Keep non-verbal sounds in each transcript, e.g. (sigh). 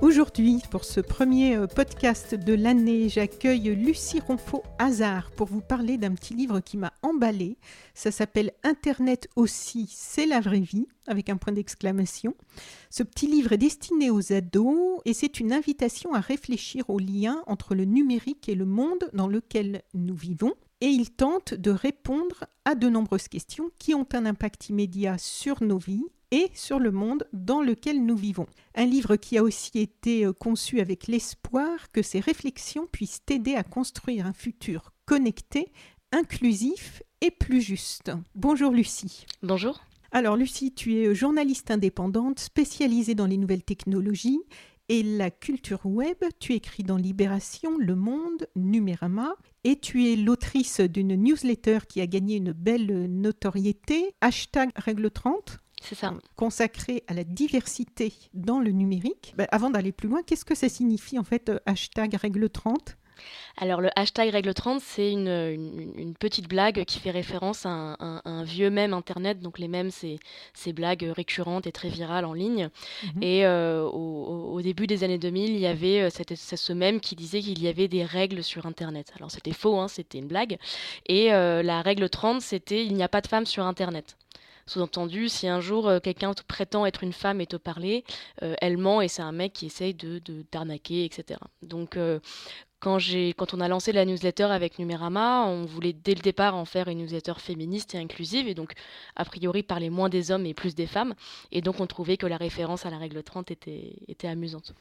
Aujourd'hui, pour ce premier euh, podcast de l'année, j'accueille Lucie Ronfaux Hazard pour vous parler d'un petit livre qui m'a emballé. Ça s'appelle Internet aussi, c'est la vraie vie, avec un point d'exclamation. Ce petit livre est destiné aux ados et c'est une invitation à réfléchir au lien entre le numérique et le monde dans lequel nous vivons. Et il tente de répondre à de nombreuses questions qui ont un impact immédiat sur nos vies et sur le monde dans lequel nous vivons. Un livre qui a aussi été euh, conçu avec l'espoir que ces réflexions puissent aider à construire un futur connecté, inclusif et plus juste. Bonjour Lucie. Bonjour. Alors Lucie, tu es journaliste indépendante spécialisée dans les nouvelles technologies et la culture web. Tu écris dans Libération, Le Monde, Numérama et tu es l'autrice d'une newsletter qui a gagné une belle notoriété, hashtag règle 30. C'est ça. consacré à la diversité dans le numérique. Ben, avant d'aller plus loin, qu'est-ce que ça signifie en fait euh, hashtag règle 30 alors le hashtag règle 30, c'est une, une, petite blague qui fait référence à un, vieux mème Internet. Donc les mèmes, c'est ces blagues récurrentes et très virales en ligne. Mhm. Et euh, au, au, début des années 2000, il y avait euh, cette, ce mème qui disait qu'il y avait des règles sur Internet. Alors c'était faux, hein, c'était une blague. Et la règle 30, c'était il n'y a pas de femmes sur Internet. Sous-entendu, si un jour euh, quelqu'un prétend être une femme et te parler, euh, elle ment et c'est un mec qui essaye de d'arnaquer, etc. Donc euh, quand, on a lancé la newsletter avec Numérama, on voulait dès le départ en faire une newsletter féministe et inclusive, et donc a priori parler moins des hommes et plus des femmes. Et donc on trouvait que la référence à la règle 30 était, était amusante.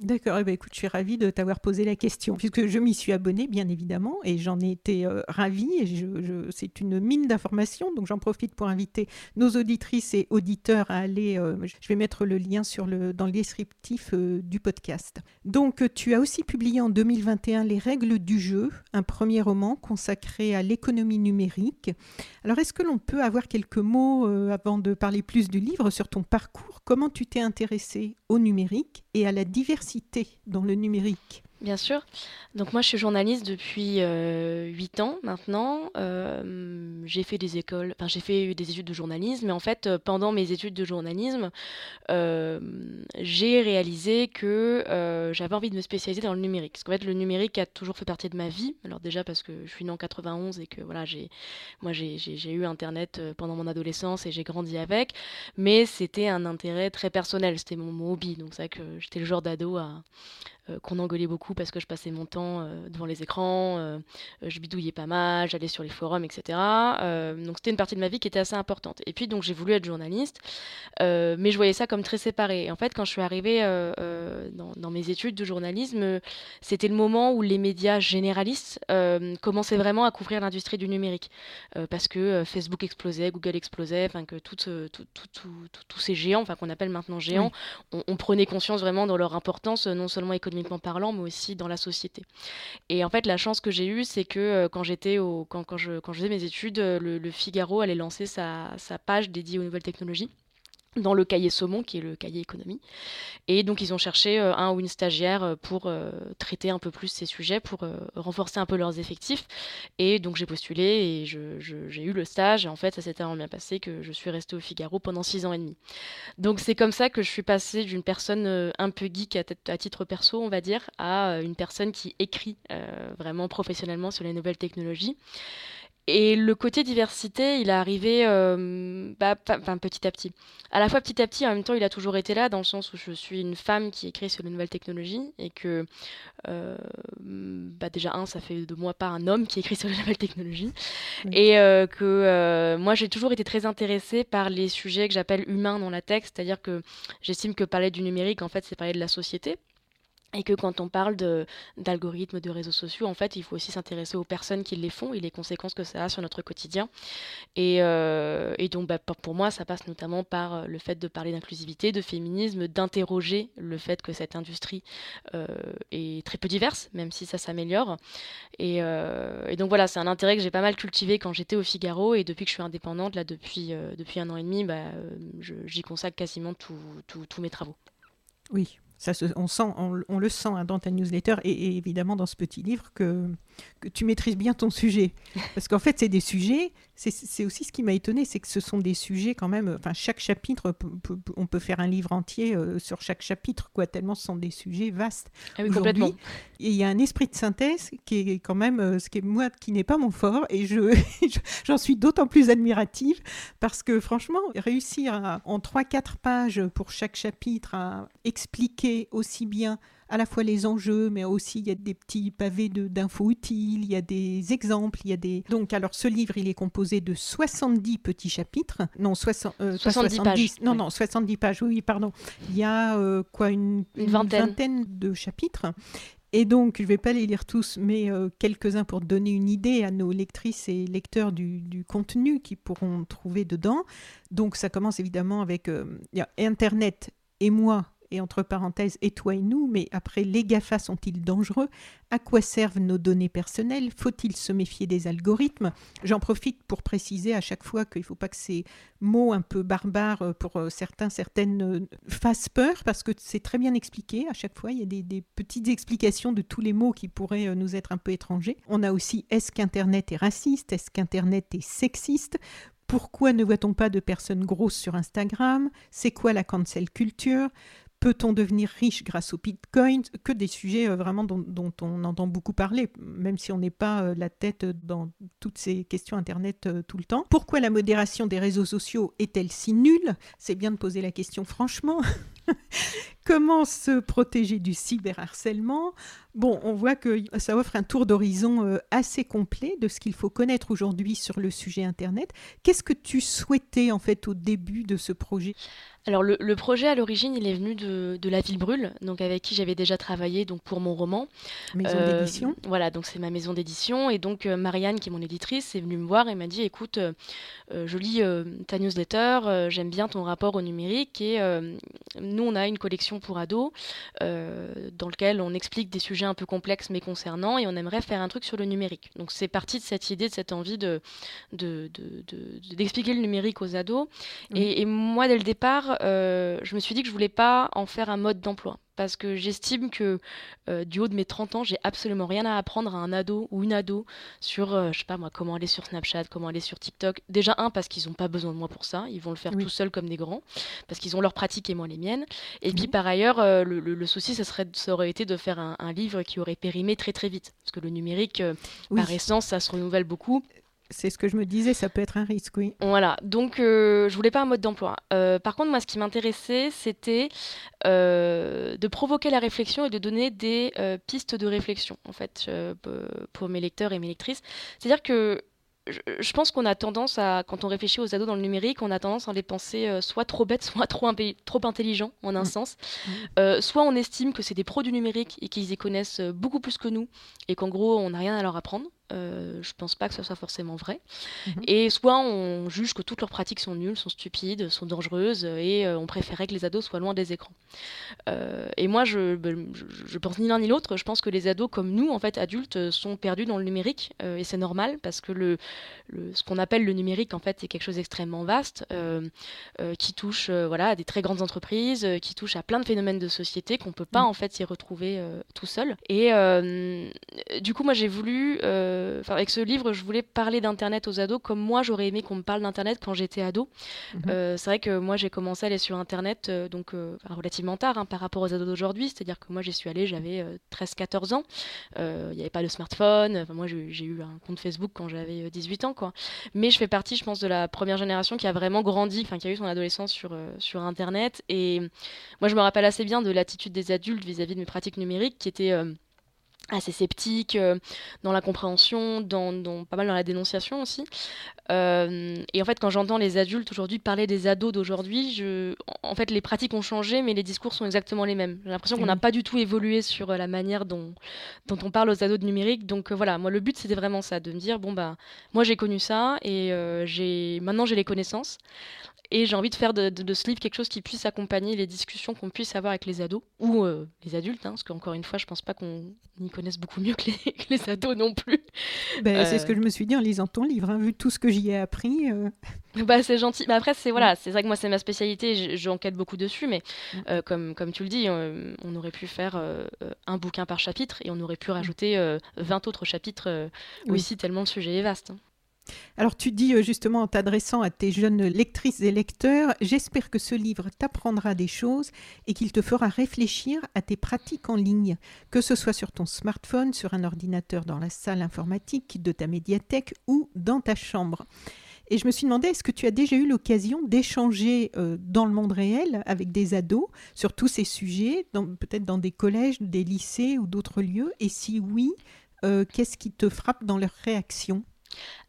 D'accord, eh ben, écoute, je suis ravie de t'avoir posé la question, puisque je m'y suis abonnée, bien évidemment, et j'en ai été euh, ravie, et je, c'est une mine d'informations, donc j'en profite pour inviter nos auditrices et auditeurs à aller, euh, je vais mettre le lien sur le, dans le descriptif euh, du podcast. Donc, tu as aussi publié en 2021 Les règles du jeu, un premier roman consacré à l'économie numérique. Alors, est-ce que l'on peut avoir quelques mots, avant de parler plus du livre, sur ton parcours? Comment tu t'es intéressé au numérique et à la diversité dans le numérique Bien sûr. Donc moi, je suis journaliste depuis euh, 8 ans maintenant. Euh, j'ai fait des écoles, enfin j'ai fait des études de journalisme, mais en fait, euh, pendant mes études de journalisme, euh, j'ai réalisé que j'avais envie de me spécialiser dans le numérique. Parce qu'en fait, le numérique a toujours fait partie de ma vie. Alors déjà parce que je suis née en 91 et que voilà, j'ai, moi j'ai, eu Internet pendant mon adolescence et j'ai grandi avec, mais c'était un intérêt très personnel. C'était mon, mon hobby. Donc c'est vrai que j'étais le genre d'ado à qu'on engueulait beaucoup parce que je passais mon temps euh, devant les écrans, euh, je bidouillais pas mal, j'allais sur les forums, etc. donc c'était une partie de ma vie qui était assez importante. Et puis donc j'ai voulu être journaliste, mais je voyais ça comme très séparé. Et en fait, quand je suis arrivée dans, mes études de journalisme, c'était le moment où les médias généralistes commençaient vraiment à couvrir l'industrie du numérique, parce que Facebook explosait, Google explosait, enfin que tous ces géants, enfin qu'on appelle maintenant géants, on, on, prenait conscience vraiment de leur importance, non seulement économique économiquement parlant, mais aussi dans la société. Et en fait, la chance que j'ai eue, c'est que euh, quand j'étais au, quand, je, faisais mes études, euh, le, Figaro allait lancer sa page dédiée aux nouvelles technologies dans le cahier saumon, qui est le cahier économie. Et donc, ils ont cherché euh, un ou une stagiaire euh, pour euh, traiter un peu plus ces sujets, pour renforcer un peu leurs effectifs. Et donc, j'ai postulé et j'ai eu le stage. Et en fait, ça s'est tellement bien passé que je suis restée au Figaro pendant six ans et demi. Donc, c'est comme ça que je suis passée d'une personne un peu geek à, à, titre perso, on va dire, à une personne qui écrit vraiment professionnellement sur les nouvelles technologies. Et le côté diversité, il est arrivé euh, bah, petit à petit. À la fois petit à petit, en même temps, il a toujours été là, dans le sens où je suis une femme qui écrit sur les nouvelles technologies, et que, euh, bah, déjà, un, ça fait de moi pas un homme qui écrit (laughs) sur les nouvelles technologies, et euh, que moi, j'ai toujours été très intéressée par les sujets que j'appelle humains dans la texte, c'est-à-dire que j'estime que parler du numérique, en fait, c'est parler de la société, et que quand on parle d'algorithmes, de, réseaux sociaux, en fait, il faut aussi s'intéresser aux personnes qui les font et les conséquences que ça a sur notre quotidien. Et, euh, donc, bah, pour moi, ça passe notamment par euh, le fait de parler d'inclusivité, de féminisme, d'interroger le fait que cette industrie euh, est très peu diverse, même si ça s'améliore. Et, donc voilà, c'est un intérêt que j'ai pas mal cultivé quand j'étais au Figaro et depuis que je suis indépendante, là, depuis, depuis un an et demi, bah, j'y consacre quasiment tous mes travaux. Oui, ça on, sent, on, le sent hein, dans ta newsletter et, évidemment dans ce petit livre que, que tu maîtrises bien ton sujet. (laughs) Parce qu'en fait, c'est des sujets, c'est aussi ce qui m'a étonné, c'est que ce sont des sujets quand même, enfin chaque chapitre, on peut faire un livre entier euh, sur chaque chapitre, quoi, tellement ce sont des sujets vastes. Ah oui, complètement. Et il y a un esprit de synthèse qui est quand même, euh, ce qui est moi, qui n'est pas mon fort, et je (laughs) j'en suis d'autant plus admirative parce que franchement, réussir en 3-4 pages pour chaque chapitre à expliquer aussi bien à la fois les enjeux, mais aussi il y a des petits pavés d'infos utiles, il y a des exemples, il y a des... Donc, alors, ce livre, il est composé de 70 petits chapitres. Non, 60, 70, euh, pages. Non, non, 70 pages, oui, pardon. Il y a euh, quoi, une, vingtaine. de chapitres. Et donc, je ne vais pas les lire tous, mais euh, quelques-uns pour donner une idée à nos lectrices et lecteurs du, du contenu qu'ils pourront trouver dedans. Donc, ça commence évidemment avec Internet et moi et entre parenthèses, et toi et nous, mais après, les GAFA sont-ils dangereux? À quoi servent nos données personnelles? Faut-il se méfier des algorithmes? J'en profite pour préciser à chaque fois qu'il ne faut pas que ces mots un peu barbares euh, pour euh, certains, certaines euh, fassent peur, parce que c'est très bien expliqué. À chaque fois, il y a des, des petites explications de tous les mots qui pourraient nous être un peu étrangers. On a aussi est-ce qu'Internet est raciste? Est-ce qu'Internet est sexiste? Pourquoi ne voit-on pas de personnes grosses sur Instagram? C'est quoi la cancel culture? Peut-on devenir riche grâce au Bitcoin Que des sujets euh, vraiment dont, on entend beaucoup parler, même si on n'est pas euh, la tête dans toutes ces questions Internet euh, tout le temps. Pourquoi la modération des réseaux sociaux est-elle si nulle? C'est bien de poser la question franchement. (laughs) Comment se protéger du cyberharcèlement? Bon, on voit que ça offre un tour d'horizon assez complet de ce qu'il faut connaître aujourd'hui sur le sujet Internet. Qu'est-ce que tu souhaitais en fait au début de ce projet? Alors le, projet à l'origine, il est venu de, La Ville Brûle, donc avec qui j'avais déjà travaillé donc pour mon roman. Maison euh, d'édition. Voilà, donc c'est ma maison d'édition et donc euh, Marianne qui est mon éditrice est venue me voir et m'a dit écoute, euh, je lis ta newsletter, j'aime bien ton rapport au numérique et nous on a une collection pour ados dans lequel on explique des sujets un peu complexes mais concernants et on aimerait faire un truc sur le numérique. Donc c'est parti de cette idée, de cette envie de d'expliquer le numérique aux ados et moi dès le départ euh, je me suis dit que je voulais pas en faire un mode d'emploi. Parce que j'estime que euh, du haut de mes 30 ans, j'ai absolument rien à apprendre à un ado ou une ado sur, euh, je sais pas moi, comment aller sur Snapchat, comment aller sur TikTok. Déjà, un, parce qu'ils n'ont pas besoin de moi pour ça. Ils vont le faire tout seuls comme des grands. Parce qu'ils ont leurs pratiques et moi les miennes. Et puis, par ailleurs, le, souci, ça, serait, ça aurait été de faire un, livre qui aurait périmé très très vite. Parce que le numérique, par essence, ça se renouvelle beaucoup. C'est ce que je me disais, ça peut être un risque, oui. Voilà, donc euh, je voulais pas un mode d'emploi. Euh, par contre, moi, ce qui m'intéressait, c'était euh, de provoquer la réflexion et de donner des pistes de réflexion, en fait, pour mes lecteurs et mes lectrices. C'est-à-dire que je, pense qu'on a tendance à, quand on réfléchit aux ados dans le numérique, on a tendance à les penser euh, soit trop bêtes, (laughs) soit trop, trop intelligents en un mm. sens. Mm. Euh, soit on estime que c'est des pros du numérique et qu'ils y connaissent euh, beaucoup plus que nous et qu'en gros on n'a rien à leur apprendre. Euh, je pense pas que ce soit forcément vrai. Mm-hmm. Et soit on juge que toutes leurs pratiques sont nulles, sont stupides, sont dangereuses et on préférait que les ados soient loin des écrans. et moi, je, ben, je, je, pense ni l'un ni l'autre. Je pense que les ados, comme nous, en fait, adultes, sont perdus dans le numérique et c'est normal parce que le, ce qu'on appelle le numérique, en fait, c'est quelque chose d'extrêmement vaste euh, euh, qui touche euh, voilà, à des très grandes entreprises, qui touche à plein de phénomènes de société qu'on ne peut pas, mm. en fait, s'y retrouver tout seul. Et du coup, moi, j'ai voulu euh, avec ce livre, je voulais parler d'Internet aux ados comme moi j'aurais aimé qu'on me parle d'Internet quand j'étais ado. Mhm. Euh, c'est vrai que moi j'ai commencé à aller sur Internet donc relativement tard hein, par rapport aux ados d'aujourd'hui, c'est-à-dire que moi j'y suis allée, j'avais 13-14 ans, il n'y avait pas de smartphone, moi j'ai eu un compte Facebook quand j'avais 18 ans, quoi. Mais je fais partie, je pense, de la première génération qui a vraiment grandi, enfin qui a eu son adolescence sur, sur Internet. Et moi je me rappelle assez bien de l'attitude des adultes vis-à-vis de mes pratiques numériques qui étaient assez sceptique euh, dans la compréhension, dans, pas mal dans la dénonciation aussi. Euh, et en fait, quand j'entends les adultes aujourd'hui parler des ados d'aujourd'hui, je... en fait, les pratiques ont changé, mais les discours sont exactement les mêmes. J'ai l'impression qu'on n'a pas du tout évolué sur euh, la manière dont, dont on parle aux ados de numérique. Donc voilà, moi, le but, c'était vraiment ça, de me dire, bon, bah, moi, j'ai connu ça, et j'ai maintenant, j'ai les connaissances. Et j'ai envie de faire de, ce livre quelque chose qui puisse accompagner les discussions qu'on puisse avoir avec les ados ou euh, les adultes, hein, parce qu'encore une fois, je pense pas qu'on y connaisse beaucoup mieux que les, (laughs) ados non plus. Ben, C'est ce que je me suis dit en lisant ton livre, hein, vu tout ce que j'y ai appris. Euh. (laughs) Bah, c'est gentil. Mais après, c'est voilà, c'est vrai que moi, c'est ma spécialité, j'enquête beaucoup dessus, mais mm. euh, comme, comme tu le dis, on aurait pu faire un bouquin par chapitre et on aurait pu rajouter 20 autres chapitres aussi, tellement le sujet est vaste. Hein. Alors tu dis euh, justement en t'adressant à tes jeunes lectrices et lecteurs, j'espère que ce livre t'apprendra des choses et qu'il te fera réfléchir à tes pratiques en ligne, que ce soit sur ton smartphone, sur un ordinateur dans la salle informatique de ta médiathèque ou dans ta chambre. Et je me suis demandé, est-ce que tu as déjà eu l'occasion d'échanger euh, dans le monde réel avec des ados sur tous ces sujets, peut-être dans des collèges, des lycées ou d'autres lieux? Et si oui, euh, qu'est-ce qui te frappe dans leurs réactions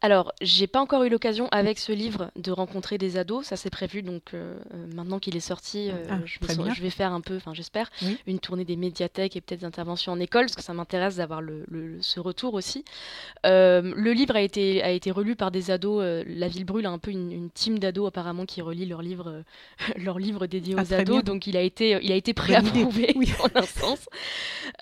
alors, j'ai pas encore eu l'occasion avec ce livre de rencontrer des ados, ça c'est prévu, donc euh, euh, maintenant qu'il est sorti, euh, ah, je, vais faire un peu, enfin j'espère, une tournée des médiathèques et peut-être des interventions en école, parce que ça m'intéresse d'avoir le, ce retour aussi. le livre a été, a été relu par des ados, La Ville Brûle a un peu une, team d'ados apparemment qui relit leurs livres, (laughs) leur livre dédiés ah, aux ados, donc il a été, il a été préapprouvé oui. (laughs) en un sens.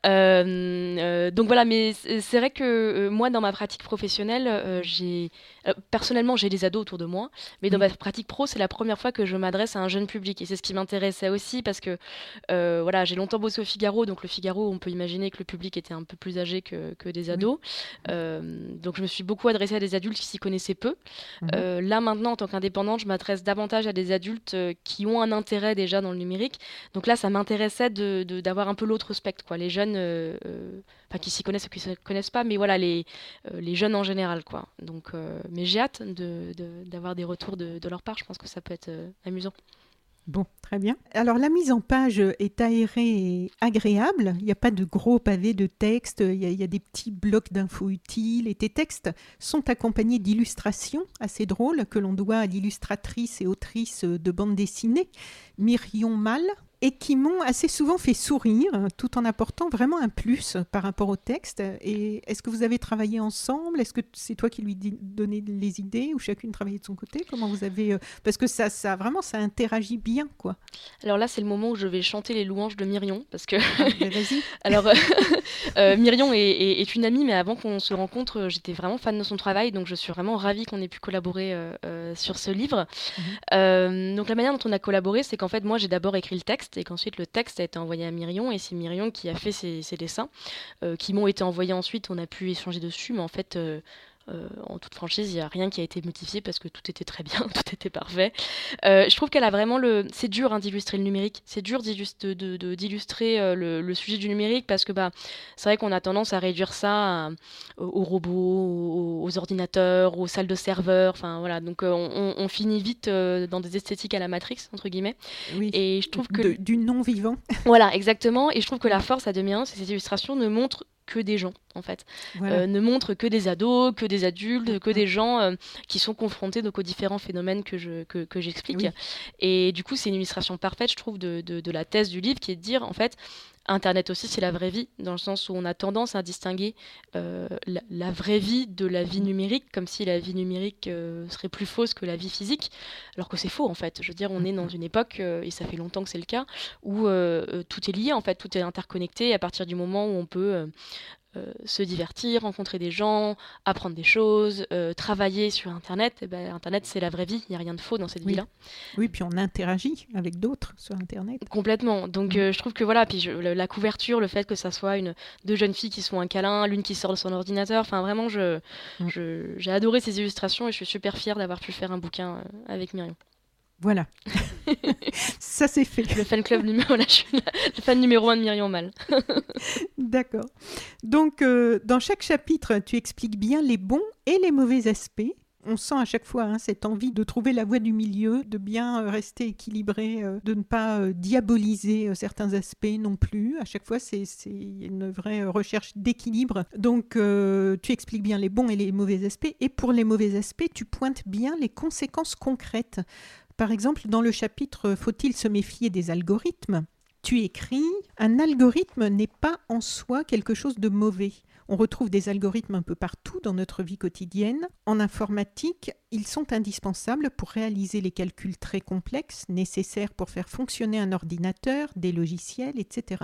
donc voilà, mais c'est vrai que moi dans ma pratique professionnelle, j'ai euh, personnellement, j'ai des ados autour de moi, mais dans ma pratique pro, c'est la première fois que je m'adresse à un jeune public. Et c'est ce qui m'intéressait aussi parce que euh, voilà, j'ai longtemps bossé au Figaro, donc le Figaro, on peut imaginer que le public était un peu plus âgé que, que des ados. Euh, donc je me suis beaucoup adressée à des adultes qui s'y connaissaient peu. Mhm. là maintenant, en tant qu'indépendante, je m'adresse davantage à des adultes qui ont un intérêt déjà dans le numérique. Donc là, ça m'intéressait d'avoir de, un peu l'autre spectre, quoi. Les jeunes, enfin qui s'y connaissent ou qui ne se connaissent pas, mais voilà, les, les jeunes en général, quoi. Donc euh, mais j'ai hâte d'avoir des retours de, leur part. Je pense que ça peut être euh, amusant. Bon, très bien. Alors la mise en page est aérée et agréable. Il n'y a pas de gros pavés de texte, il y, a, des petits blocs d'infos utiles et tes textes sont accompagnés d'illustrations assez drôles que l'on doit à l'illustratrice et autrice de bande dessinée Myrion Mal et qui m'ont assez souvent fait sourire, tout en apportant vraiment un plus par rapport au texte. Et est-ce que vous avez travaillé ensemble? Est-ce que c'est toi qui lui donnais les idées ou chacune travaillait de son côté? Comment vous avez euh, Parce que ça, ça vraiment, ça interagit bien, quoi. Alors là, c'est le moment où je vais chanter les louanges de Myrion, parce que. Ah, vas-y. (laughs) Alors, euh, (laughs) euh, Myrion est, une amie, mais avant qu'on se rencontre, j'étais vraiment fan de son travail, donc je suis vraiment ravie qu'on ait pu collaborer sur ce livre. Mhm. donc la manière dont on a collaboré, c'est qu'en fait, moi, j'ai d'abord écrit le texte et qu'ensuite le texte a été envoyé à Myrion et c'est Myrion qui a fait ses, dessins euh, qui m'ont été envoyés ensuite. On a pu échanger dessus, mais en fait, euh, en toute franchise, il n'y a rien qui a été modifié parce que tout était très bien, (laughs) tout était parfait. Euh, je trouve qu'elle a vraiment le. C'est dur hein, d'illustrer le numérique, c'est dur d'illustrer de, euh, le, sujet du numérique parce que bah, c'est vrai qu'on a tendance à réduire ça aux robots, aux, ordinateurs, aux salles de serveurs. Enfin voilà, donc on, finit vite dans des esthétiques à la Matrix entre guillemets. Oui. Et je trouve que du non vivant. voilà, exactement. Et je trouve que la force à 2001, c'est que ces illustrations ne montrent que des gens en fait, euh, ne montre que des ados, que des adultes, que des gens euh, qui sont confrontés donc aux différents phénomènes que je que, que j'explique. Et du coup, c'est une illustration parfaite, je trouve, de, de, de, la thèse du livre, qui est de dire en fait, Internet aussi, c'est la vraie vie, dans le sens où on a tendance à distinguer euh, la, vraie vie de la vie numérique, comme si la vie numérique euh, serait plus fausse que la vie physique, alors que c'est faux en fait. Je veux dire, on est dans une époque, euh, et ça fait longtemps que c'est le cas, où tout est lié en fait, tout est interconnecté, à partir du moment où on peut se divertir, rencontrer des gens, apprendre des choses, travailler sur Internet. Et eh ben, Internet, c'est la vraie vie, il n'y a rien de faux dans cette vie-là. Oui, puis on interagit avec d'autres sur Internet. Complètement. Donc mm. je trouve que voilà, puis la couverture, le fait que ça soit une, deux jeunes filles qui se font un câlin, l'une qui sort de son ordinateur, enfin vraiment, je, mm. j'ai adoré ces illustrations et je suis super fière d'avoir pu faire un bouquin avec Myriam. Voilà. (laughs) ça c'est fait. Le fan club numéro, là, je suis le fan numéro un de Myriam Mal. (laughs) D'accord. Donc, euh, dans chaque chapitre, tu expliques bien les bons et les mauvais aspects on sent à chaque fois hein, cette envie de trouver la voie du milieu, de bien euh, rester équilibré, euh, de ne pas diaboliser certains aspects non plus. À chaque fois, c'est une vraie recherche d'équilibre. Donc, tu expliques bien les bons et les mauvais aspects. Et pour les mauvais aspects, tu pointes bien les conséquences concrètes. Par exemple, dans le chapitre Faut-il se méfier des algorithmes? tu écris Un algorithme n'est pas en soi quelque chose de mauvais. On retrouve des algorithmes un peu partout dans notre vie quotidienne. En informatique, ils sont indispensables pour réaliser les calculs très complexes nécessaires pour faire fonctionner un ordinateur, des logiciels, etc.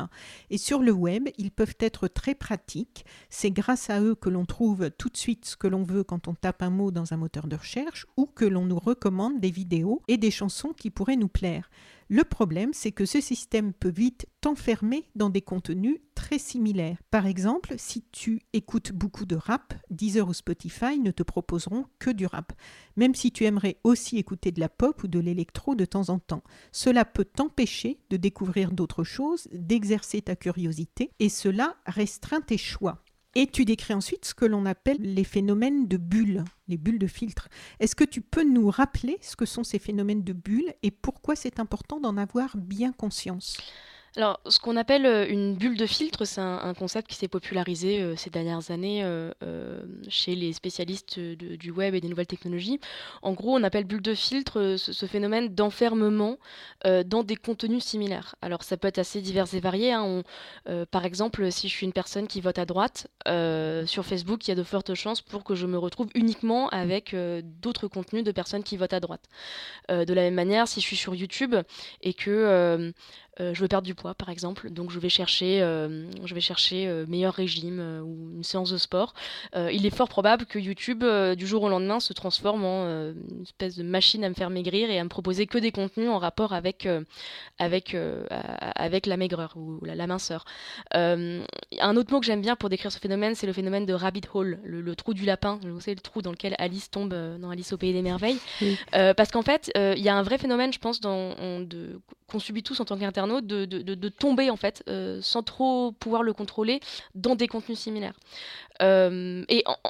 Et sur le web, ils peuvent être très pratiques. C'est grâce à eux que l'on trouve tout de suite ce que l'on veut quand on tape un mot dans un moteur de recherche ou que l'on nous recommande des vidéos et des chansons qui pourraient nous plaire. Le problème, c'est que ce système peut vite t'enfermer dans des contenus très similaires. Par exemple, si tu écoutes beaucoup de rap, Deezer ou Spotify ne te proposeront que du rap, même si tu aimerais aussi écouter de la pop ou de l'électro de temps en temps. Cela peut t'empêcher de découvrir d'autres choses, d'exercer ta curiosité, et cela restreint tes choix. Et tu décris ensuite ce que l'on appelle les phénomènes de bulles, les bulles de filtre. Est-ce que tu peux nous rappeler ce que sont ces phénomènes de bulles et pourquoi c'est important d'en avoir bien conscience? Alors, ce qu'on appelle euh, une bulle de filtre, c'est un, concept qui s'est popularisé euh, ces dernières années euh, chez les spécialistes du web et des nouvelles technologies. En gros, on appelle bulle de filtre ce, phénomène d'enfermement dans des contenus similaires. Alors, ça peut être assez divers et varié. Hein. par exemple, si je suis une personne qui vote à droite, sur Facebook, il y a de fortes chances pour que je me retrouve uniquement avec d'autres contenus de personnes qui votent à droite. de la même manière, si je suis sur YouTube et que euh, je veux perdre du poids, par exemple, donc je vais chercher, euh, je vais chercher euh, meilleur régime ou une séance de sport. il est fort probable que YouTube, du jour au lendemain, se transforme en une espèce de machine à me faire maigrir et à me proposer que des contenus en rapport avec, avec, avec la maigreur ou la, minceur. un autre mot que j'aime bien pour décrire ce phénomène, c'est le phénomène de rabbit hole, le, trou du lapin. Vous savez, le trou dans lequel Alice tombe dans Alice au pays des merveilles. parce qu'en fait, il y a un vrai phénomène, je pense, qu'on subit tous en tant qu'internaute, de, de, tomber en fait, euh, sans trop pouvoir le contrôler, dans des contenus similaires. Euh, et en, en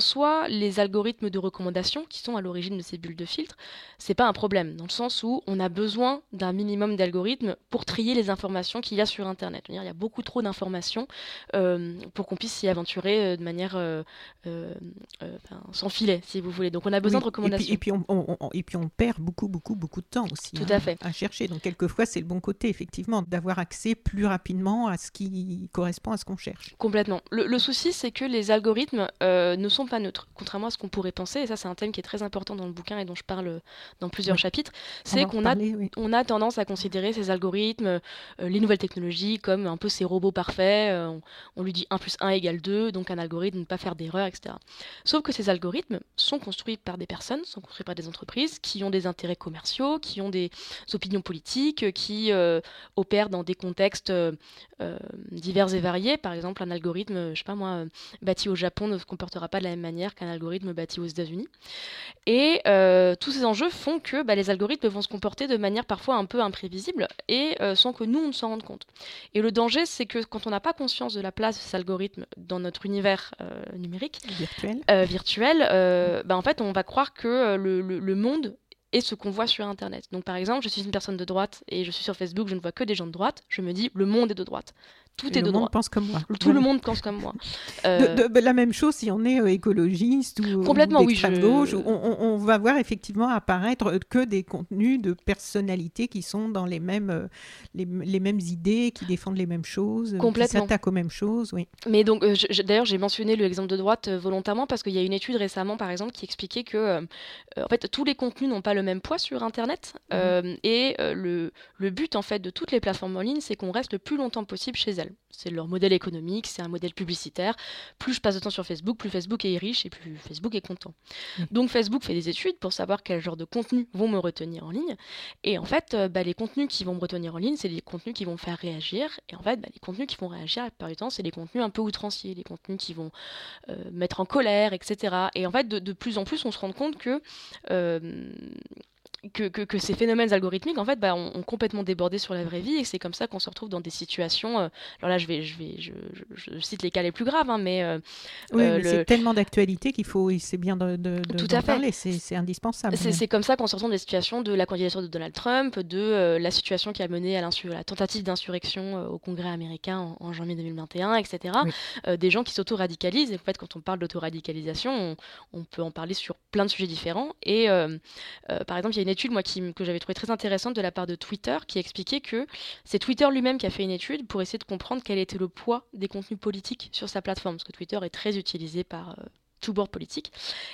soi, les algorithmes de recommandation qui sont à l'origine de ces bulles de filtre, c'est pas un problème, dans le sens où on a besoin d'un minimum d'algorithmes pour trier les informations qu'il y a sur Internet. Il y a beaucoup trop d'informations euh, pour qu'on puisse s'y aventurer euh, de manière euh, sans filet, si vous voulez. Donc on a besoin de recommandations. Et puis, on, et puis, on, perd beaucoup, beaucoup, beaucoup de temps aussi. Tout à hein, fait. À chercher. Donc quelquefois, c'est le bon côté, effectivement, d'avoir accès plus rapidement à ce qui correspond à ce qu'on cherche. Complètement. Le, le souci, c'est que les algorithmes ne sont pas neutres, contrairement à ce qu'on pourrait penser, et ça c'est un thème qui est très important dans le bouquin et dont je parle euh, dans plusieurs chapitres, c'est qu'on a, on a tendance à considérer ces algorithmes, euh, les nouvelles technologies, comme un peu ces robots parfaits, euh, on, lui dit 1 plus 1 égale 2, donc un algorithme ne pas faire d'erreur, etc. Sauf que ces algorithmes sont construits par des personnes, sont construits par des entreprises qui ont des intérêts commerciaux, qui ont des opinions politiques, qui opèrent dans des contextes divers et variés. Par exemple, un algorithme, je sais pas moi, bâti au Japon ne se comportera pas de la même manière qu'un algorithme bâti aux États-Unis. Et euh, tous ces enjeux font que bah, les algorithmes vont se comporter de manière parfois un peu imprévisible et euh, sans que nous, on ne s'en rende compte. Et le danger, c'est que quand on n'a pas conscience de la place de ces algorithmes dans notre univers euh, numérique, virtuel, virtuel bah, en fait, on va croire que le, le monde est ce qu'on voit sur Internet. Donc par exemple, je suis une personne de droite et je suis sur Facebook, je ne vois que des gens de droite, je me dis le monde est de droite tout est de droit. pense comme moi. Tout le monde pense comme moi. Euh, la même chose si on est euh, écologiste ou complètement oui, gauche, on, va voir effectivement apparaître que des contenus de personnalités qui sont dans les mêmes euh, les, mêmes idées, qui défendent les mêmes choses, qui s'attaquent aux mêmes choses, oui. Mais donc d'ailleurs j'ai mentionné l'exemple de droite volontairement parce qu'il y a une étude récemment par exemple qui expliquait que en fait tous les contenus n'ont pas le même poids sur Internet mhm. et le, le but en fait de toutes les plateformes en ligne c'est qu'on reste le plus longtemps possible chez elles. Modèle. C'est leur modèle économique, c'est un modèle publicitaire. Plus je passe de temps sur Facebook, plus Facebook est riche et plus Facebook est content. Donc Facebook fait des études pour savoir quel genre de contenu vont me retenir en ligne. Et en fait, euh, bah, les contenus qui vont me retenir en ligne, c'est les contenus qui vont faire réagir. Et en fait, bah, les contenus qui vont réagir, par du temps, c'est les contenus un peu outranciers, les contenus qui vont euh, mettre en colère, etc. Et en fait, de, plus en plus, on se rend compte que euh, que, que, ces phénomènes algorithmiques en fait bah, ont, complètement débordé sur la vraie vie et c'est comme ça qu'on se retrouve dans des situations euh, alors là je vais je vais je, je, cite les cas les plus graves hein, mais, euh, oui, euh, c'est tellement d'actualité qu'il faut c'est bien de, de, Tout à parler c'est indispensable c'est comme ça qu'on se retrouve dans des situations de la candidature de Donald Trump de la situation qui a mené à la tentative d'insurrection au Congrès américain en, janvier 2021 etc des gens qui s'auto-radicalisent et en fait quand on parle d'auto-radicalisation on, on, peut en parler sur plein de sujets différents et par exemple il y a une étude moi, qui, que j'avais trouvé très intéressante de la part de Twitter qui expliquait que c'est Twitter lui-même qui a fait une étude pour essayer de comprendre quel était le poids des contenus politiques sur sa plateforme, parce que Twitter est très utilisé par euh, tout bord politique.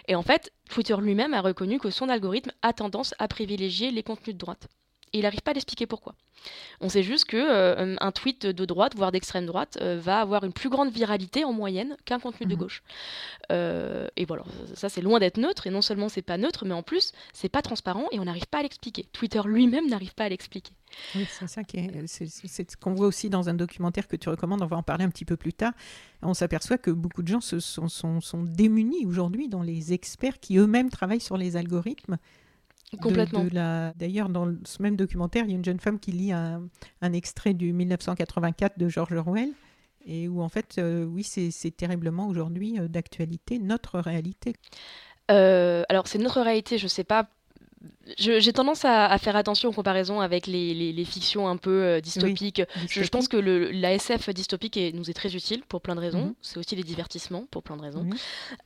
Et en fait, Twitter lui-même a reconnu que son algorithme a tendance à privilégier les contenus de droite et il n'arrive pas à l'expliquer pourquoi. On sait juste que euh, un tweet de droite, voire d'extrême droite, euh, va avoir une plus grande viralité en moyenne qu'un contenu de mhm. gauche. Euh, et voilà, ça c'est loin d'être neutre, et non seulement c'est pas neutre, mais en plus c'est pas transparent et on n'arrive pas à l'expliquer. Twitter lui-même n'arrive pas à l'expliquer. Oui, c'est ça qui est, c'est, ce qu'on voit aussi dans un documentaire que tu recommandes, on va en parler un petit peu plus tard. On s'aperçoit que beaucoup de gens se sont, sont, sont démunis aujourd'hui dans les experts qui eux-mêmes travaillent sur les algorithmes Complètement. D'ailleurs, dans ce même documentaire, il y a une jeune femme qui lit un, extrait du 1984 de George Orwell, et où en fait, euh, oui, c'est terriblement aujourd'hui euh, d'actualité, notre réalité. Euh, alors, c'est notre réalité, je ne sais pas j'ai tendance à, faire attention aux comparaisons avec les, fictions un peu euh, dystopiques. je, pense que le, la SF dystopique nous est très utile pour plein de raisons. Mhm. C'est aussi les divertissements pour plein de raisons.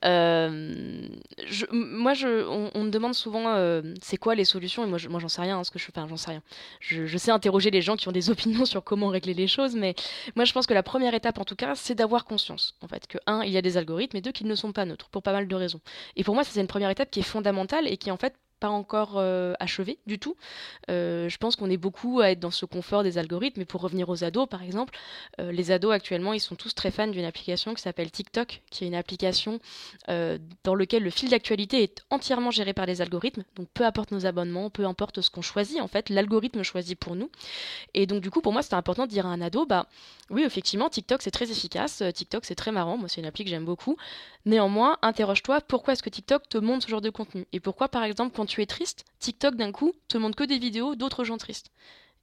Euh, moi, je, on, me demande souvent euh, c'est quoi les solutions et moi, moi j'en sais rien. Hein, ce que je, enfin, j'en sais rien. Je, sais interroger les gens qui ont des (laughs) opinions sur comment régler les choses, mais moi je pense que la première étape en tout cas, c'est d'avoir conscience en fait que un, il y a des algorithmes et deux, qu'ils ne sont pas neutres pour pas mal de raisons. Et pour moi, c'est une première étape qui est fondamentale et qui en fait pas encore euh, achevé du tout. Euh, je pense qu'on est beaucoup à être dans ce confort des algorithmes. Mais pour revenir aux ados, par exemple, euh, les ados actuellement, ils sont tous très fans d'une application qui s'appelle TikTok, qui est une application dans laquelle le fil d'actualité est entièrement géré par les algorithmes. Donc peu importe nos abonnements, peu importe ce qu'on choisit, en fait, l'algorithme choisit pour nous. Et donc du coup, pour moi, c'est important de dire à un ado, bah oui, effectivement, TikTok c'est très efficace, TikTok c'est très marrant. Moi, c'est une appli que j'aime beaucoup. Néanmoins, interroge-toi pourquoi est-ce que TikTok te montre ce genre de contenu? Et pourquoi, par exemple, tu es triste, TikTok d'un coup te montre que des vidéos d'autres gens tristes.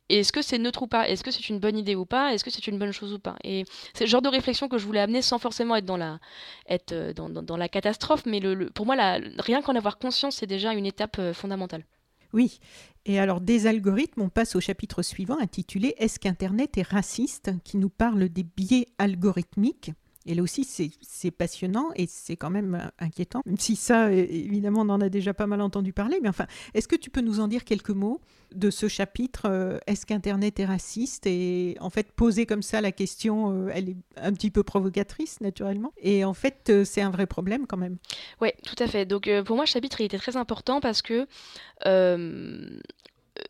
Est-ce que c'est neutre ou pas? Est-ce que c'est une bonne idée ou pas? Est-ce que c'est une bonne chose ou pas? Et c'est le genre de réflexion que je voulais amener sans forcément être dans la, être euh, dans, la catastrophe, mais pour moi, rien qu'en avoir conscience, c'est déjà une étape euh, fondamentale. Oui. Et alors, des algorithmes, on passe au chapitre suivant intitulé Est-ce qu'Internet est raciste? qui nous parle des biais algorithmiques. Et là aussi, c'est passionnant et c'est quand même euh, inquiétant. Même si ça, évidemment, on en a déjà pas mal entendu parler. Mais enfin, est-ce que tu peux nous en dire quelques mots de ce chapitre euh, Est-ce qu'Internet est raciste Et en fait, poser comme ça la question, euh, elle est un petit peu provocatrice, naturellement. Et en fait, c'est un vrai problème quand même. Oui, tout à fait. Donc pour moi, ce chapitre, il était très important parce que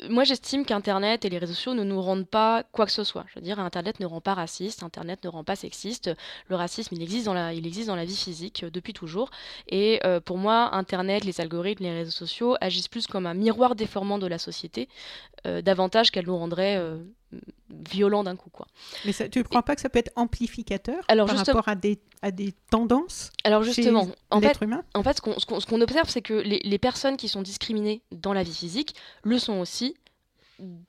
moi, j'estime qu'Internet et les réseaux sociaux ne nous rendent pas quoi que ce soit. Je veux dire, Internet ne rend pas raciste, Internet ne rend pas sexiste. Le racisme, il existe dans la, vie physique euh, depuis toujours. Et euh, pour moi, Internet, les algorithmes, les réseaux sociaux agissent plus comme un miroir déformant de la société, davantage qu'elles nous rendraient violents d'un coup. Quoi. Mais tu ne crois pas que ça peut être amplificateur Alors, par rapport à des, à des tendances Alors justement, en fait, humain? en fait, ce qu'on observe, c'est que les, les personnes qui sont discriminées dans la vie physique le sont aussi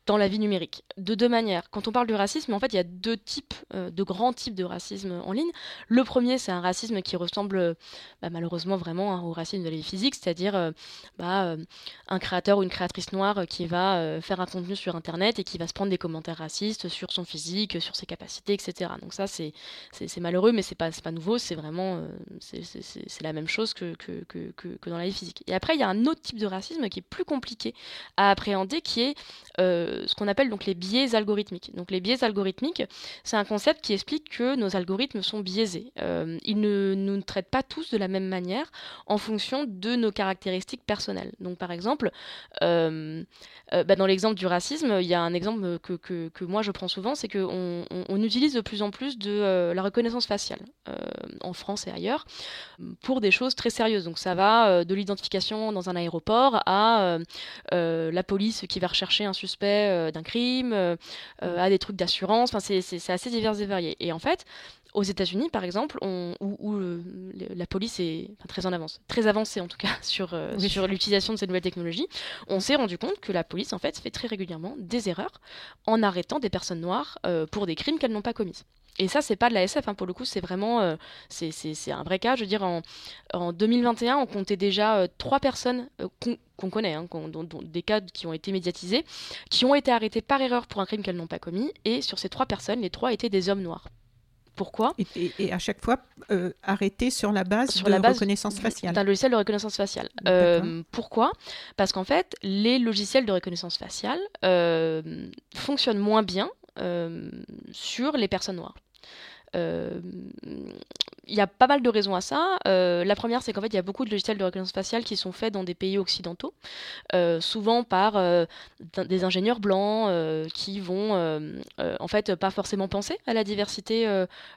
dans la vie numérique. De deux manières. Quand on parle du racisme, en fait, il y a deux types, euh, de grands types de racisme en ligne. Le premier, c'est un racisme qui ressemble bah, malheureusement vraiment hein, au racisme de la vie physique, c'est-à-dire euh, bah, euh, un créateur ou une créatrice noire qui va faire un contenu sur Internet et qui va se prendre des commentaires racistes sur son physique, sur ses capacités, etc. Donc ça, c'est malheureux, mais c'est pas, pas nouveau, c'est vraiment c'est la même chose que que, que, que, dans la vie physique. Et après, il y a un autre type de racisme qui est plus compliqué à appréhender, qui est ce qu'on appelle donc les biais algorithmiques. Donc les biais algorithmiques, c'est un concept qui explique que nos algorithmes sont biaisés. ils ne nous traitent pas tous de la même manière en fonction de nos caractéristiques personnelles. Donc par exemple, bah, dans l'exemple du racisme, il y a un exemple que, que, moi je prends souvent, c'est qu'on on, utilise de plus en plus de la reconnaissance faciale en France et ailleurs pour des choses très sérieuses. Donc ça va euh, de l'identification dans un aéroport à euh, euh, la police qui va rechercher un suspect d'un crime, à des trucs d'assurance. Enfin, c'est assez divers et varié. Et en fait, aux États-Unis, par exemple, où, la police est très en avance, très avancée en tout cas (laughs) sur, sur l'utilisation de ces nouvelles technologies, on s'est rendu compte que la police en fait fait très régulièrement des erreurs en arrêtant des personnes noires pour des crimes qu'elles n'ont pas commises. Et ça, c'est pas de la SF, hein, pour le coup, c'est vraiment. Euh, c'est un vrai cas. Je veux dire, en, en 2021, on comptait déjà euh, trois personnes euh, qu'on connaît, hein, dont, des cas qui ont été médiatisés, qui ont été arrêtés par erreur pour un crime qu'elles n'ont pas commis. Et sur ces trois personnes, les trois étaient des hommes noirs. Pourquoi? Et, à chaque fois arrêtés sur la base sur de la base reconnaissance faciale. D'un logiciel de reconnaissance faciale. pourquoi? Parce qu'en fait, les logiciels de reconnaissance faciale fonctionnent moins bien euh, sur les personnes noires. Euh, il y a pas mal de raisons à ça. Euh, la première, c'est qu'en fait, il y a beaucoup de logiciels de reconnaissance faciale qui sont faits dans des pays occidentaux, euh, souvent par euh, des ingénieurs blancs qui vont, en fait, pas forcément penser à la diversité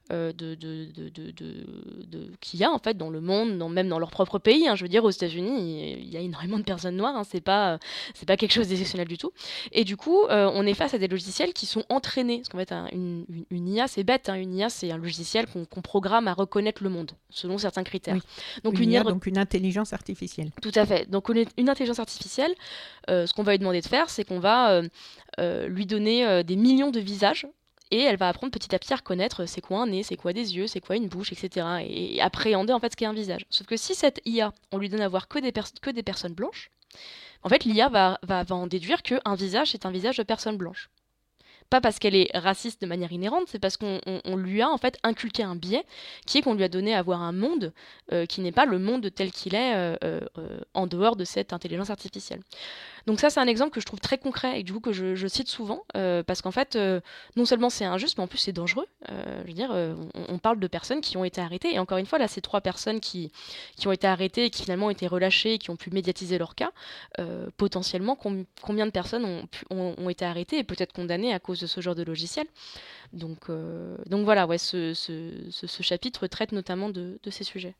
de, de, de, qu'il y a en fait dans le monde, même dans leur propre pays. Hein. Je veux dire, aux États-Unis, il y a énormément de personnes noires. Hein. C'est pas, c'est pas quelque chose d'exceptionnel du tout. Et du coup, on est face à des logiciels qui sont entraînés. Parce qu'en fait, une, une, IA, c'est bête. Hein. Une IA, c'est un logiciel qu'on programme à reconnaître connaître le monde, selon certains critères. Donc une, IA, donc une intelligence artificielle. Tout à fait. Donc une intelligence artificielle, euh, ce qu'on va lui demander de faire, c'est qu'on va euh, euh, lui donner des millions de visages et elle va apprendre petit à petit à reconnaître c'est quoi un nez, c'est quoi des yeux, c'est quoi une bouche, etc. Et, appréhender en fait ce qu'est un visage. Sauf que si cette IA, on lui donne à voir que des, que des personnes blanches, en fait l'IA va, va, va en déduire qu'un visage c'est un visage de personne blanche pas parce qu'elle est raciste de manière inhérente, c'est parce qu'on lui a en fait inculqué un biais qui est qu'on lui a donné à voir un monde euh, qui n'est pas le monde tel qu'il est euh, euh, en dehors de cette intelligence artificielle. Donc ça, c'est un exemple que je trouve très concret et du coup que je, cite souvent euh, parce qu'en fait, euh, non seulement c'est injuste, mais en plus c'est dangereux. Euh, je veux dire, on, parle de personnes qui ont été arrêtées et encore une fois, là, ces trois personnes qui, ont été arrêtées et qui finalement ont été relâchées et qui ont pu médiatiser leur cas, potentiellement, combien de personnes ont, été arrêtées et peut-être condamnées à cause de ce genre de logiciel. Donc, voilà, ouais, ce, chapitre traite notamment de ces sujets.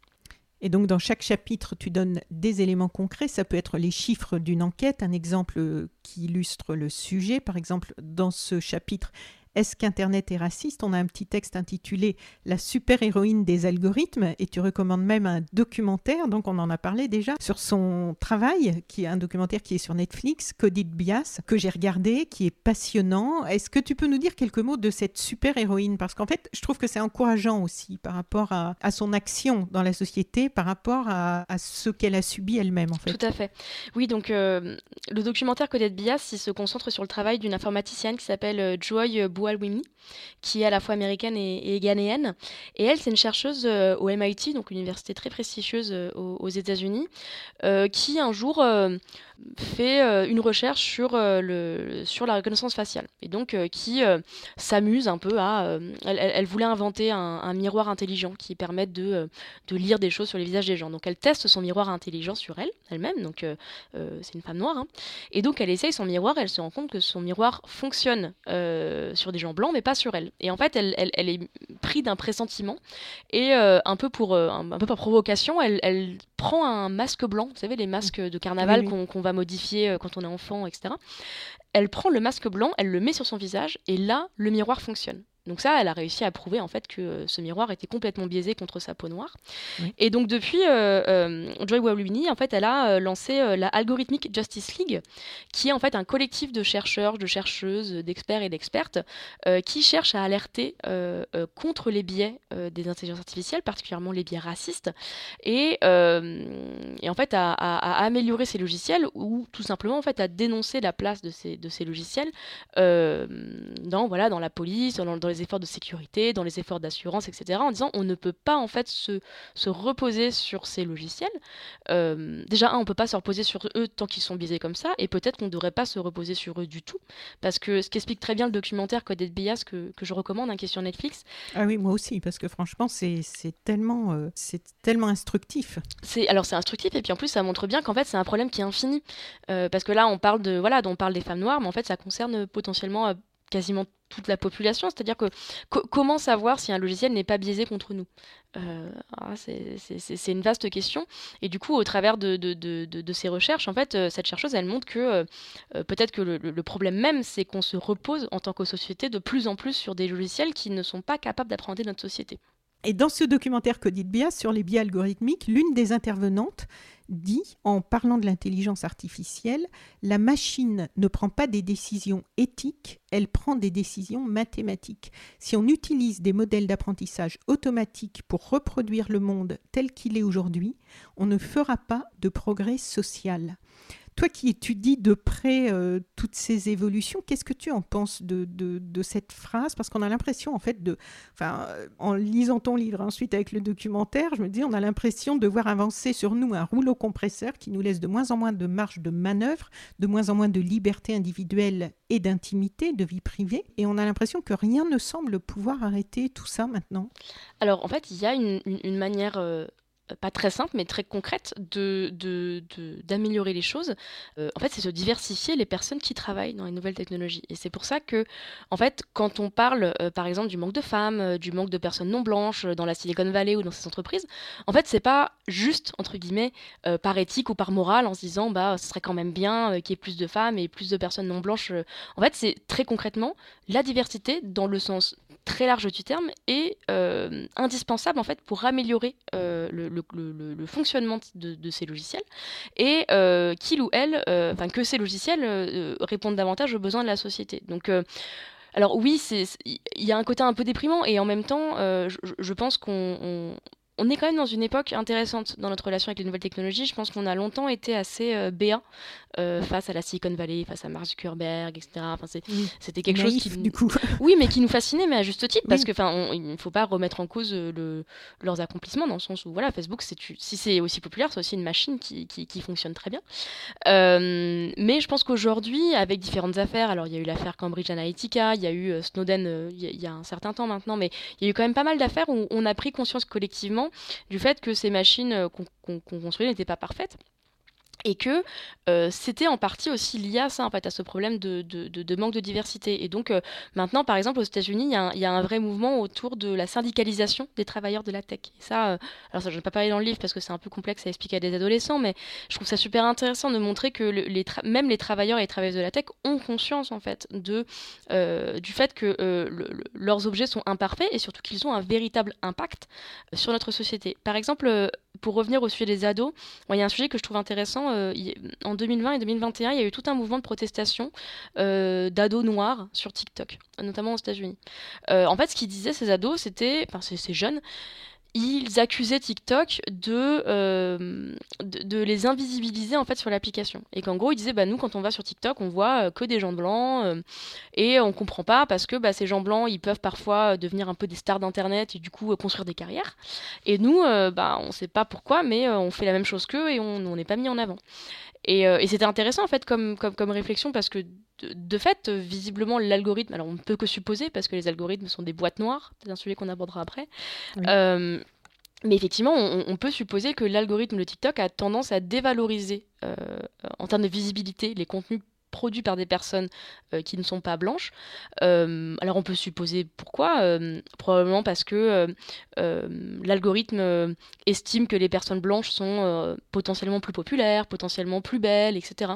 Et donc dans chaque chapitre, tu donnes des éléments concrets. Ça peut être les chiffres d'une enquête, un exemple qui illustre le sujet. Par exemple, dans ce chapitre, est-ce qu'Internet est raciste? On a un petit texte intitulé La super-héroïne des algorithmes et tu recommandes même un documentaire, donc on en a parlé déjà, sur son travail, qui est un documentaire qui est sur Netflix, Coded Bias, que j'ai regardé, qui est passionnant. Est-ce que tu peux nous dire quelques mots de cette super-héroïne? Parce qu'en fait, je trouve que c'est encourageant aussi par rapport à, son action dans la société, par rapport à, ce qu'elle a subi elle-même en fait. Tout à fait. Oui, donc euh, le documentaire Coded Bias, il se concentre sur le travail d'une informaticienne qui s'appelle euh, Qui est à la fois américaine et, ghanéenne. Et elle, c'est une chercheuse euh, au MIT, donc une université très prestigieuse euh, aux, États-Unis, euh, qui un jour fait euh, une recherche sur, euh, le, sur la reconnaissance faciale et donc euh, qui s'amuse un peu à. Elle, voulait inventer un, miroir intelligent qui permette de, de lire des choses sur les visages des gens. Donc elle teste son miroir intelligent sur elle, elle-même, donc c'est une femme noire. Hein. Et donc elle essaye son miroir, elle se rend compte que son miroir fonctionne sur des gens blancs mais pas sur elle. Et en fait elle, elle, est prise d'un pressentiment et un, peu pour, un, peu par provocation, elle, elle prend un masque blanc, vous savez les masques de carnaval qu'on va modifier euh, quand on est enfant, etc. Elle prend le masque blanc, elle le met sur son visage, et là, le miroir fonctionne. Donc ça, elle a réussi à prouver en fait que euh, ce miroir était complètement biaisé contre sa peau noire. Et donc depuis, euh, euh, Joy Wawlini, en fait, elle a lancé la Algorithmic Justice League, qui est en fait un collectif de chercheurs, de chercheuses, d'experts et d'expertes qui cherchent à alerter contre les biais des intelligences artificielles, particulièrement les biais racistes, et, et en fait à, à, améliorer ces logiciels ou tout simplement en fait à dénoncer la place de ces, de ces logiciels dans voilà dans la police, dans, dans les les efforts de sécurité, dans les efforts d'assurance, etc. En disant on ne peut pas en fait se, se reposer sur ces logiciels. Euh, déjà, un, on peut pas se reposer sur eux tant qu'ils sont biaisés comme ça, et peut-être qu'on ne devrait pas se reposer sur eux du tout, parce que ce qu'explique très bien le documentaire Coded Bias que, que je recommande, hein, qui est sur Netflix. Ah oui, moi aussi, parce que franchement, c'est tellement, euh, c'est tellement instructif. Alors c'est instructif, et puis en plus ça montre bien qu'en fait c'est un problème qui est infini, euh, parce que là on parle de voilà, on parle des femmes noires, mais en fait ça concerne potentiellement quasiment toute la population. C'est-à-dire que comment savoir si un logiciel n'est pas biaisé contre nous? Euh, ah, C'est une vaste question. Et du coup, au travers de, ces recherches, en fait, euh, cette chercheuse, elle montre que euh, peut-être que le, le, problème même, c'est qu'on se repose en tant que société de plus en plus sur des logiciels qui ne sont pas capables d'apprendre notre société. Et dans ce documentaire Codit Bias sur les biais algorithmiques, l'une des intervenantes dit, en parlant de l'intelligence artificielle, la machine ne prend pas des décisions éthiques, elle prend des décisions mathématiques. Si on utilise des modèles d'apprentissage automatique pour reproduire le monde tel qu'il est aujourd'hui, on ne fera pas de progrès social. Toi qui étudies de près euh, toutes ces évolutions, qu'est-ce que tu en penses de, cette phrase? Parce qu'on a l'impression, en fait, de, euh, en lisant ton livre, ensuite avec le documentaire, je me dis, on a l'impression de voir avancer sur nous un rouleau compresseur qui nous laisse de moins en moins de marge de manœuvre, de moins en moins de liberté individuelle et d'intimité, de vie privée, et on a l'impression que rien ne semble pouvoir arrêter tout ça maintenant. Alors, en fait, il y a une, une, manière euh, pas très simple, mais très concrète de, d'améliorer les choses, euh, en fait, c'est de diversifier les personnes qui travaillent dans les nouvelles technologies. Et c'est pour ça que, en fait, quand on parle, euh, par exemple, du manque de femmes, euh, du manque de personnes non blanches dans la Silicon Valley ou dans ces entreprises, en fait, c'est pas juste, entre guillemets, par éthique ou par morale, en se disant, bah, ce serait quand même bien qu'il y ait plus de femmes et plus de personnes non blanches. En fait, c'est très concrètement la diversité dans le sens très large du terme est indispensable, en fait, pour améliorer le le, fonctionnement de, ces logiciels et euh, qu'il ou elle, euh, enfin que ces logiciels euh, répondent davantage aux besoins de la société. Donc alors oui, il y a un côté un peu déprimant et en même temps, je, pense qu'on on est quand même dans une époque intéressante dans notre relation avec les nouvelles technologies. Je pense qu'on a longtemps été assez béat euh, face à la Silicon Valley, face à Mark Zuckerberg, etc. Enfin, c'était quelque chose qui, du coup. (laughs) oui, mais qui nous fascinait, mais à juste titre, parce que, enfin, il ne faut pas remettre en cause euh, le, leurs accomplissements dans le sens où, voilà, Facebook, c'est si c'est aussi populaire, c'est aussi une machine qui, qui, fonctionne très bien. mais je pense qu'aujourd'hui, avec différentes affaires, alors il y a eu l'affaire Cambridge Analytica, il y a eu Snowden, il y, y, a un certain temps maintenant, mais il y a eu quand même pas mal d'affaires où on a pris conscience collectivement du fait que ces machines euh, qu'on construisait n'étaient pas parfaites et que euh, c'était en partie aussi lié à ça, en à ce problème de, manque de diversité. Et donc, euh, maintenant, par exemple, aux États-Unis, il y, a un vrai mouvement autour de la syndicalisation des travailleurs de la tech. Et ça, euh, alors ça, je ne vais pas parler dans le livre parce que c'est un peu complexe à expliquer à des adolescents, mais je trouve ça super intéressant de montrer que même les travailleurs et les travailleuses de la tech ont conscience, en fait, du fait que leurs objets sont imparfaits et surtout qu'ils ont un véritable impact sur notre société. Par exemple, pour revenir au sujet des ados, il y a un sujet que je trouve intéressant. Euh, en 2020 et 2021, il y a eu tout un mouvement de protestation euh, d'ados noirs sur TikTok, notamment aux États-Unis. Euh, en fait, ce qu'ils disaient, ces ados, c'était, enfin, ces jeunes, ils accusaient TikTok de, euh, de, les invisibiliser en fait sur l'application. Et qu'en gros, ils disaient bah, nous, quand on va sur TikTok, on voit euh, que des gens blancs euh, et on comprend pas parce que bah, ces gens blancs, ils peuvent parfois devenir un peu des stars d'internet et du coup construire des carrières. Et nous, bah, on sait pas pourquoi, mais on fait la même chose qu'eux et on n'est pas mis en avant. Et, et c'était intéressant en fait comme, comme, comme réflexion parce que de, fait, visiblement, l'algorithme, alors on ne peut que supposer, parce que les algorithmes sont des boîtes noires, c'est un sujet qu'on abordera après. Euh, mais effectivement, on, peut supposer que l'algorithme de TikTok a tendance à dévaloriser, euh, en termes de visibilité, les contenus produits par des personnes euh, qui ne sont pas blanches. Euh, alors on peut supposer pourquoi, euh, probablement parce que l'algorithme estime que les personnes blanches sont potentiellement plus populaires, potentiellement plus belles, etc.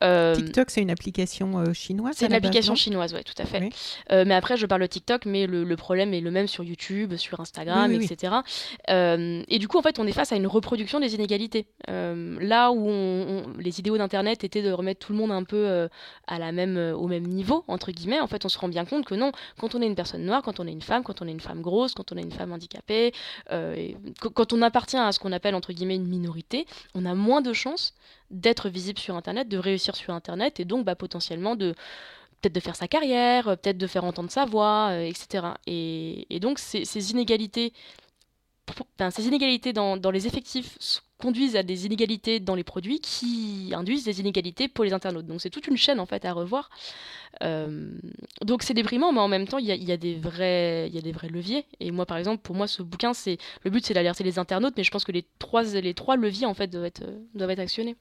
TikTok, c'est une application chinoise C'est une application chinoise, oui, tout à fait. mais après, je parle de TikTok, mais le, problème est le même sur YouTube, sur Instagram, etc. et du coup, en fait, on est face à une reproduction des inégalités. là où les idéaux d'Internet étaient de remettre tout le monde un peu euh, à la même, euh, au même niveau, entre guillemets, en fait, on se rend bien compte que non, quand on est une personne noire, quand on est une femme, quand on est une femme grosse, quand on est une femme handicapée, euh, quand on appartient à ce qu'on appelle, entre guillemets, une minorité, on a moins de chances d'être visible sur Internet, de réussir sur Internet, et donc bah, potentiellement de peut-être de faire sa carrière, peut-être de faire entendre sa voix, etc. Et, donc ces, inégalités, ces inégalités dans, les effectifs conduisent à des inégalités dans les produits qui induisent des inégalités pour les internautes. Donc c'est toute une chaîne en fait à revoir. Euh, donc c'est déprimant, mais en même temps il y a, des vrais, leviers. Et moi par exemple, pour moi ce bouquin, c'est le but c'est d'alerter les internautes, mais je pense que les trois, leviers en fait doivent être, doivent être actionnés.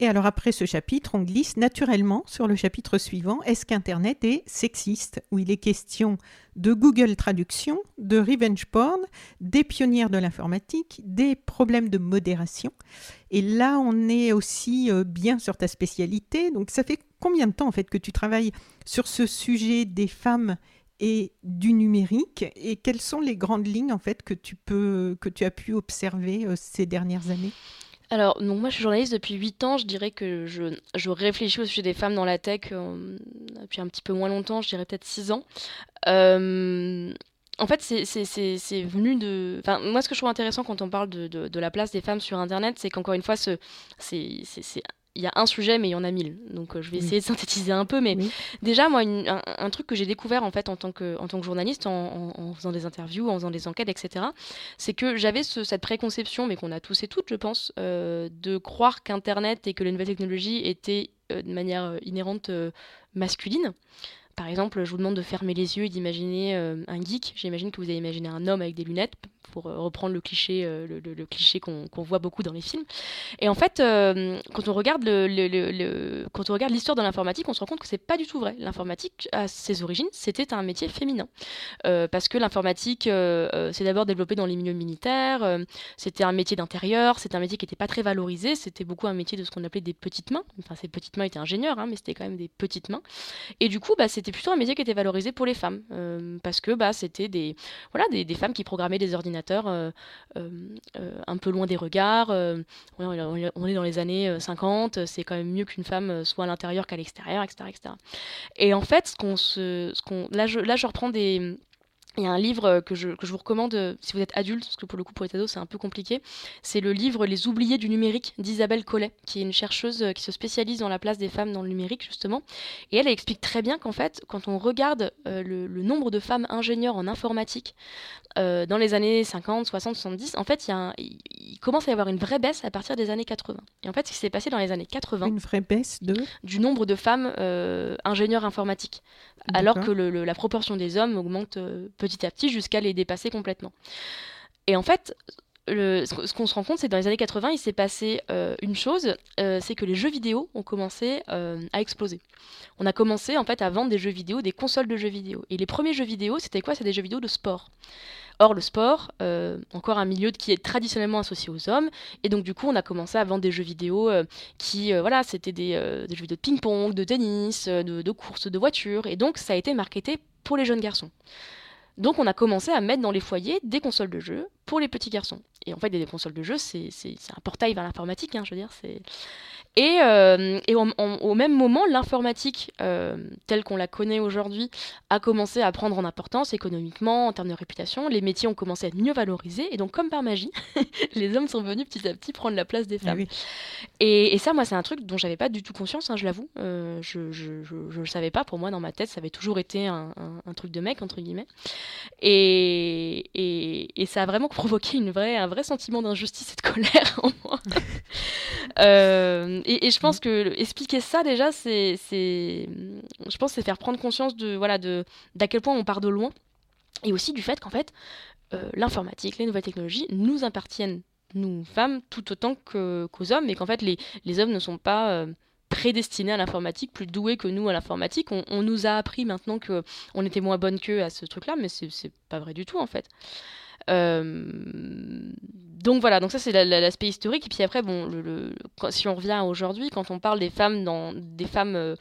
Et alors après ce chapitre, on glisse naturellement sur le chapitre suivant, Est-ce qu'Internet est sexiste? Où il est question de Google Traduction, de revenge porn, des pionnières de l'informatique, des problèmes de modération. Et là, on est aussi euh, bien sur ta spécialité. Donc ça fait combien de temps en fait que tu travailles sur ce sujet des femmes et du numérique? Et quelles sont les grandes lignes en fait que tu peux que tu as pu observer euh, ces dernières années? Alors, donc moi je suis journaliste depuis 8 ans, je dirais que je, réfléchis au sujet des femmes dans la tech euh, depuis un petit peu moins longtemps, je dirais peut-être 6 ans. Euh, en fait, c'est venu de. Enfin, moi, ce que je trouve intéressant quand on parle de la place des femmes sur Internet, c'est qu'encore une fois, c'est il y a un sujet, mais il y en a mille. Donc, euh, je vais essayer de synthétiser un peu. Mais déjà, moi, un, truc que j'ai découvert en fait en tant que, en tant que journaliste, en, faisant des interviews, en faisant des enquêtes, etc., c'est que j'avais cette préconception, mais qu'on a tous et toutes, je pense, euh, de croire qu'Internet et que les nouvelles technologies étaient euh, de manière inhérente masculine. Par exemple, je vous demande de fermer les yeux et d'imaginer un geek. J'imagine que vous avez imaginé un homme avec des lunettes, pour euh, reprendre le cliché, euh, le, cliché qu'on voit beaucoup dans les films. Et en fait, euh, quand on regarde le, quand on regarde l'histoire de l'informatique, on se rend compte que c'est pas du tout vrai. L'informatique, à ses origines, c'était un métier féminin, parce que l'informatique s'est d'abord développée dans les milieux militaires. c'était un métier d'intérieur, c'était un métier qui n'était pas très valorisé. C'était beaucoup un métier de ce qu'on appelait des petites mains. Enfin, ces petites mains étaient ingénieurs, hein, mais c'était quand même des petites mains. Et du coup, bah, c'était plutôt un métier qui était valorisé pour les femmes, parce que bah, c'était des, voilà, des femmes qui programmaient des ordinateurs euh, euh, euh, un peu loin des regards. on est dans les années 50, c'est quand même mieux qu'une femme soit à l'intérieur qu'à l'extérieur, etc., etc. Et en fait, ce qu'on se, ce qu'on, là, je, là, je reprends des il y a un livre que je, que je, vous recommande euh, si vous êtes adulte, parce que pour le coup pour les ados c'est un peu compliqué. C'est le livre Les oubliés du numérique d'Isabelle Collet, qui est une chercheuse euh, qui se spécialise dans la place des femmes dans le numérique justement. Et elle, explique très bien qu'en fait, quand on regarde euh, le, nombre de femmes ingénieurs en informatique dans les années 50, 60, 70, en fait il, y a il, commence à y avoir une vraie baisse à partir des années 80. Et en fait ce qui s'est passé dans les années 80... Une vraie baisse de Du nombre de femmes ingénieurs informatiques. Alors que le, la proportion des hommes augmente petit à petit jusqu'à les dépasser complètement. Et en fait, ce qu'on se rend compte, c'est que dans les années 80, il s'est passé euh, une chose, euh, c'est que les jeux vidéo ont commencé euh, à exploser. On a commencé en fait à vendre des jeux vidéo, des consoles de jeux vidéo. Et les premiers jeux vidéo, c'était quoi? C'est des jeux vidéo de sport. Or, le sport, encore un milieu qui est traditionnellement associé aux hommes, et donc du coup, on a commencé à vendre des jeux vidéo qui, voilà, c'était des, jeux vidéo de ping-pong, de tennis, de, de courses, de voitures, et donc ça a été marketé pour les jeunes garçons. Donc on a commencé à mettre dans les foyers des consoles de jeux pour les petits garçons. Et en fait, des consoles de jeux, c'est un portail vers l'informatique, hein, je veux dire. Et, euh, et au même moment, l'informatique, euh, telle qu'on la connaît aujourd'hui, a commencé à prendre en importance économiquement, en termes de réputation. Les métiers ont commencé à être mieux valorisés. Et donc, comme par magie, (laughs) les hommes sont venus petit à petit prendre la place des ah femmes. et, ça, moi, c'est un truc dont j'avais pas du tout conscience, hein, je l'avoue. Euh, je ne le savais pas. Pour moi, dans ma tête, ça avait toujours été un, truc de mec, entre guillemets. Et, et, et ça a vraiment (laughs) provoqué une vraie, un vrai sentiment d'injustice et de colère en moi. (laughs) et, je pense que expliquer ça déjà, c'est, je pense, c'est faire prendre conscience de voilà de d'à quel point on part de loin, et aussi du fait qu'en fait, euh, l'informatique, les nouvelles technologies nous appartiennent nous femmes tout autant que, qu'aux hommes, et qu'en fait les, les hommes ne sont pas euh, prédestinés à l'informatique, plus doués que nous à l'informatique. On, nous a appris maintenant que on était moins bonnes qu'eux à ce truc-là, mais c'est, c'est pas vrai du tout en fait. Euh, donc voilà, donc ça c'est l'aspect historique. Et puis après, bon, si on revient aujourd'hui, quand on parle des femmes dans des femmes euh,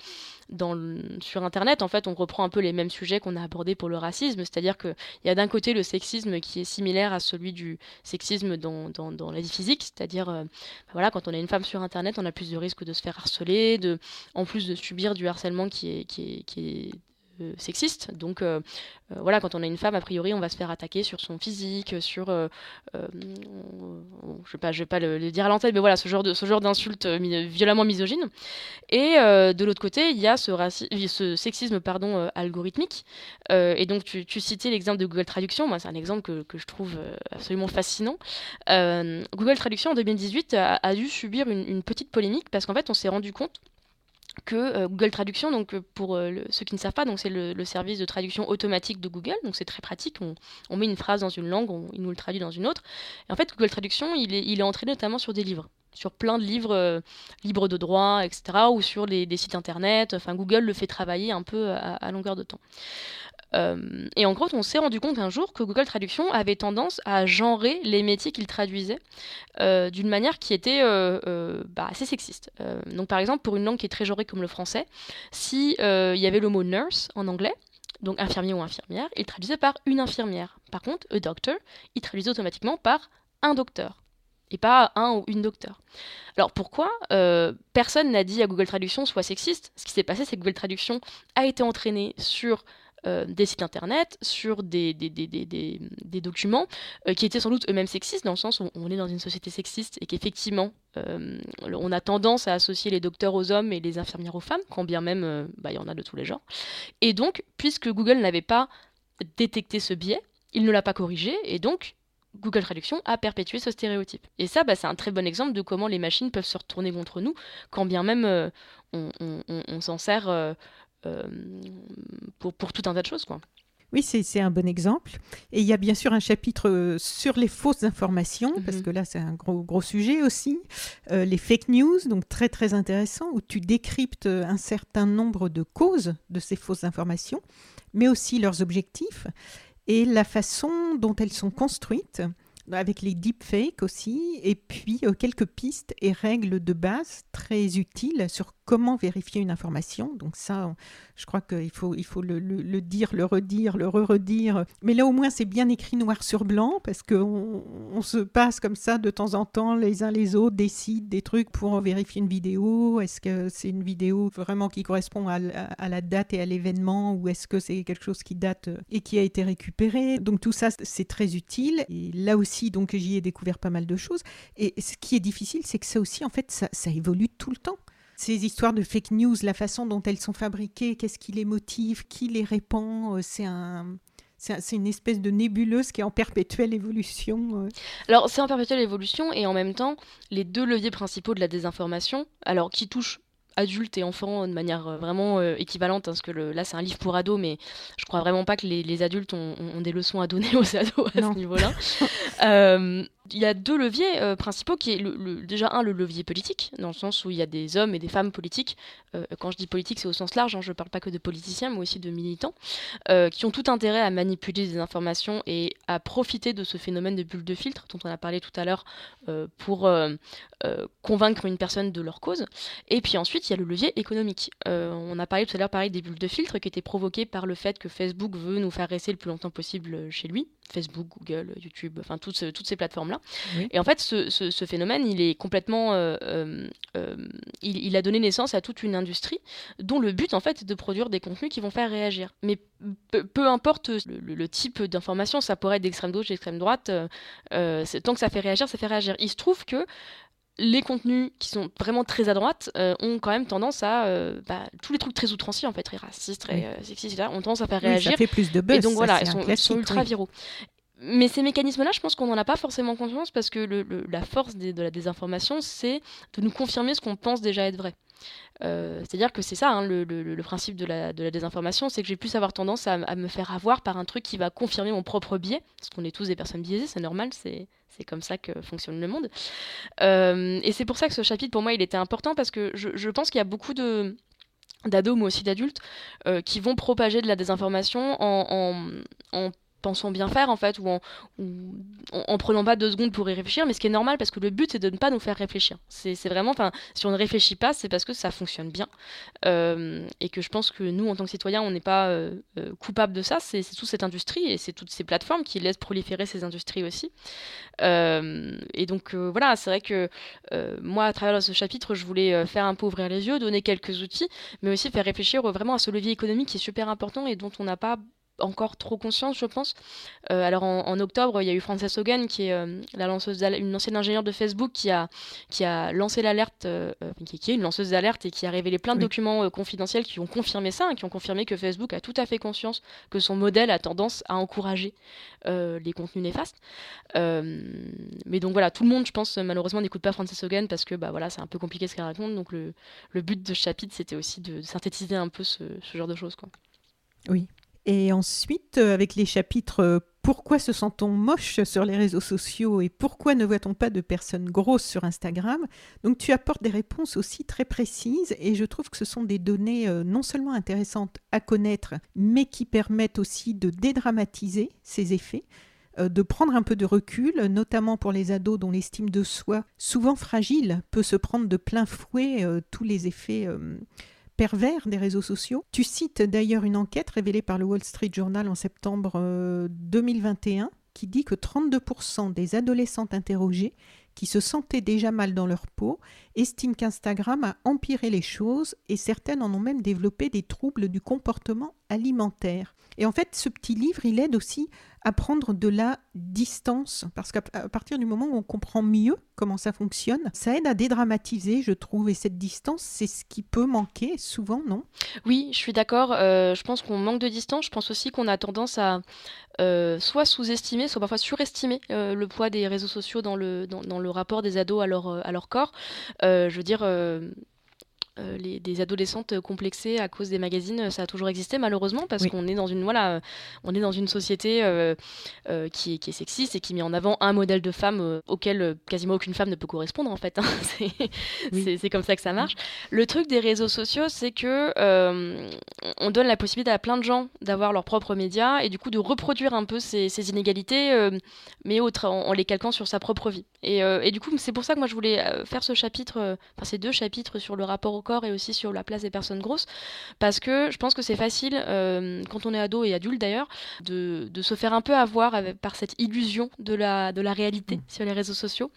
dans sur Internet, en fait, on reprend un peu les mêmes sujets qu'on a abordés pour le racisme, c'est-à-dire qu'il y a d'un côté le sexisme qui est similaire à celui du sexisme dans, dans, la vie physique, c'est-à-dire, euh, bah voilà, quand on est une femme sur Internet, on a plus de risques de se faire harceler, de, en plus de subir du harcèlement qui est, qui est sexistes. Donc voilà, quand on a une femme, a priori, on va se faire attaquer sur son physique, sur, je sais pas, je vais pas le, dire à l'antenne, mais voilà, ce genre d'insultes violemment misogynes. Et de l'autre côté, il y a ce, ce sexisme pardon algorithmique. et donc tu, citais l'exemple de Google Traduction. Moi, c'est un exemple que, que, je trouve absolument fascinant. Google Traduction en 2018 a, dû subir une petite polémique parce qu'en fait, on s'est rendu compte que euh, Google Traduction, donc euh, pour euh, ceux qui ne savent pas, c'est le, service de traduction automatique de Google, donc c'est très pratique. On, met une phrase dans une langue, il nous le traduit dans une autre. En fait, Google Traduction, il est, il est entré notamment sur des livres, sur plein de livres libres de droit, etc., ou sur des sites internet. Enfin, Google le fait travailler un peu à longueur de temps. Euh, et en gros, on s'est rendu compte un jour que Google Traduction avait tendance à genrer les métiers qu'il traduisait euh, d'une manière qui était euh, bah, assez sexiste. donc par exemple, pour une langue qui est très genrée comme le français, si il y avait le mot nurse en anglais, donc infirmier ou infirmière, il traduisait par une infirmière. Par contre, a doctor, il traduisait automatiquement par un docteur et pas un ou une docteur. Alors pourquoi Personne n'a dit à Google Traduction soit sexiste? Ce qui s'est passé, c'est que Google Traduction a été entraîné sur euh, des sites internet, sur des, documents euh, qui étaient sans doute eux-mêmes sexistes, dans le sens où on est dans une société sexiste et qu'effectivement, euh, on a tendance à associer les docteurs aux hommes et les infirmières aux femmes, quand bien même bah, il y en a de tous les genres. Et donc, puisque Google n'avait pas détecté ce biais, il ne l'a pas corrigé, et donc Google Traduction a perpétué ce stéréotype. Et ça, bah, c'est un très bon exemple de comment les machines peuvent se retourner contre nous, quand bien même on, s'en sert pour, pour, tout un tas de choses. Quoi. Oui, c'est un bon exemple. Et il y a bien sûr un chapitre euh, sur les fausses informations, parce mhm. que là, c'est un gros, gros sujet aussi. Euh, les fake news, donc très, très intéressant, où tu décryptes un certain nombre de causes de ces fausses informations, mais aussi leurs objectifs et la façon dont elles sont construites avec les deepfakes aussi, et puis quelques pistes et règles de base très utiles sur comment vérifier une information. Donc ça, je crois qu'il faut, il faut le, dire, le redire, le re-redire. Mais là, au moins, c'est bien écrit noir sur blanc, parce qu'on on se passe comme ça de temps en temps, les uns les autres décident des trucs pour vérifier une vidéo. Est-ce que c'est une vidéo vraiment qui correspond à, la date et à l'événement, ou est-ce que c'est quelque chose qui date et qui a été récupéré? Donc tout ça, c'est très utile. Et là aussi, donc j'y ai découvert pas mal de choses. Et ce qui est difficile, c'est que ça aussi, en fait, ça évolue tout le temps. Ces histoires de fake news, la façon dont elles sont fabriquées, qu'est-ce qui les motive, qui les répand, euh, c'est un, c'est une espèce de nébuleuse qui est en perpétuelle évolution. Euh. Alors, c'est en perpétuelle évolution et en même temps, les deux leviers principaux de la désinformation, alors qui touchent adultes et enfants de manière euh, vraiment équivalente, hein, parce que là c'est un livre pour ados, mais je crois vraiment pas que les, adultes ont, des leçons à donner (laughs) aux ados à ce niveau-là. (laughs) il y a deux leviers euh, principaux qui est le, déjà un le levier politique dans le sens où il y a des hommes et des femmes politiques euh, quand je dis politique c'est au sens large hein, je ne parle pas que de politiciens mais aussi de militants euh, qui ont tout intérêt à manipuler des informations et à profiter de ce phénomène de bulle de filtre dont on a parlé tout à l'heure pour convaincre une personne de leur cause et puis ensuite il y a le levier économique on a parlé tout à l'heure pareil des bulles de filtre qui étaient provoquées par le fait que Facebook veut nous faire rester le plus longtemps possible chez lui Facebook, Google, YouTube, enfin toutes, toutes ces plateformes-là. Et en fait, ce, ce, phénomène, il est complètement, euh, euh, euh, il, a donné naissance à toute une industrie dont le but, en fait, est de produire des contenus qui vont faire réagir. Mais peu, importe le, type d'information, ça pourrait être d'extrême gauche, d'extrême droite, tant que ça fait réagir, ça fait réagir. Il se trouve que les contenus qui sont vraiment très à droite ont quand même tendance à bah, tous les trucs très outranciers en fait très racistes très sexistes etc., ont tendance à faire réagir ça fait plus de buzz et donc voilà ils sont, ultra viraux mais ces mécanismes-là, je pense qu'on n'en a pas forcément conscience parce que la force de la désinformation, c'est de nous confirmer ce qu'on pense déjà être vrai. Euh, c'est-à-dire que c'est ça hein, le, principe de la, désinformation, c'est que j'ai plus avoir tendance à, me faire avoir par un truc qui va confirmer mon propre biais, parce qu'on est tous des personnes biaisées, c'est normal, c'est comme ça que fonctionne le monde. Euh, et c'est pour ça que ce chapitre, pour moi, il était important, parce que je, pense qu'il y a beaucoup de d'ados, mais aussi d'adultes, euh, qui vont propager de la désinformation en pensant bien faire en fait, ou en, en, prenant pas deux secondes pour y réfléchir, mais ce qui est normal parce que le but c'est de ne pas nous faire réfléchir. C'est vraiment, enfin, si on ne réfléchit pas, c'est parce que ça fonctionne bien euh, et que je pense que nous en tant que citoyens, on n'est pas euh, euh, coupable de ça. C'est toute cette industrie et c'est toutes ces plateformes qui laissent proliférer ces industries aussi. et donc voilà, c'est vrai que moi à travers ce chapitre, je voulais faire un peu ouvrir les yeux, donner quelques outils, mais aussi faire réfléchir vraiment à ce levier économique qui est super important et dont on n'a pas encore trop conscience, je pense. Euh, alors en, octobre, il y a eu Frances Hogan, qui est euh, la lanceuse une ancienne ingénieure de Facebook, qui a, qui a lancé l'alerte, euh, qui, est une lanceuse d'alerte et qui a révélé plein de documents confidentiels qui ont confirmé ça, hein, qui ont confirmé que Facebook a tout à fait conscience que son modèle a tendance à encourager les contenus néfastes. mais donc voilà, tout le monde, je pense, malheureusement, n'écoute pas Frances Hogan parce que bah, voilà, c'est un peu compliqué ce qu'elle raconte. Donc le, le, but de ce chapitre, c'était aussi de, synthétiser un peu ce, ce genre de choses. Quoi. Oui, et ensuite, euh, avec les chapitres euh, Pourquoi se sent-on moche sur les réseaux sociaux et pourquoi ne voit-on pas de personnes grosses sur Instagram? Donc tu apportes des réponses aussi très précises et je trouve que ce sont des données euh, non seulement intéressantes à connaître, mais qui permettent aussi de dédramatiser ces effets de prendre un peu de recul, notamment pour les ados dont l'estime de soi, souvent fragile, peut se prendre de plein fouet tous les effets pervers des réseaux sociaux. Tu cites d'ailleurs une enquête révélée par le Wall Street Journal en septembre 2021 euh, qui dit que 32% des adolescentes interrogées qui se sentaient déjà mal dans leur peau estiment qu'Instagram a empiré les choses et certaines en ont même développé des troubles du comportement alimentaire. Et en fait, ce petit livre, il aide aussi à prendre de la distance, parce qu'à partir du moment où on comprend mieux comment ça fonctionne, ça aide à dédramatiser, je trouve, et cette distance, c'est ce qui peut manquer souvent, non? Oui, je suis d'accord, euh, je pense qu'on manque de distance, je pense aussi qu'on a tendance à euh, soit sous-estimer, soit parfois surestimer euh, le poids des réseaux sociaux dans le, dans, le rapport des ados à leur, à leur corps. je veux dire euh, les, des adolescentes complexées à cause des magazines, ça a toujours existé malheureusement parce qu'on est dans une voilà, on est dans une société euh, euh, qui, est, qui, est, sexiste et qui met en avant un modèle de femme auquel quasiment aucune femme ne peut correspondre en fait. Hein. (laughs) c'est comme ça que ça marche. Le truc des réseaux sociaux, c'est que on donne la possibilité à plein de gens d'avoir leurs propres médias et du coup de reproduire un peu ces, ces inégalités, mais autre, en, les calquant sur sa propre vie. Et, et du coup, c'est pour ça que moi je voulais faire ce chapitre, enfin ces deux chapitres sur le rapport au corps et aussi sur la place des personnes grosses. Parce que je pense que c'est facile, euh, quand on est ado et adulte d'ailleurs, de, de, se faire un peu avoir avec, par cette illusion de la, de la réalité mm. sur les réseaux sociaux.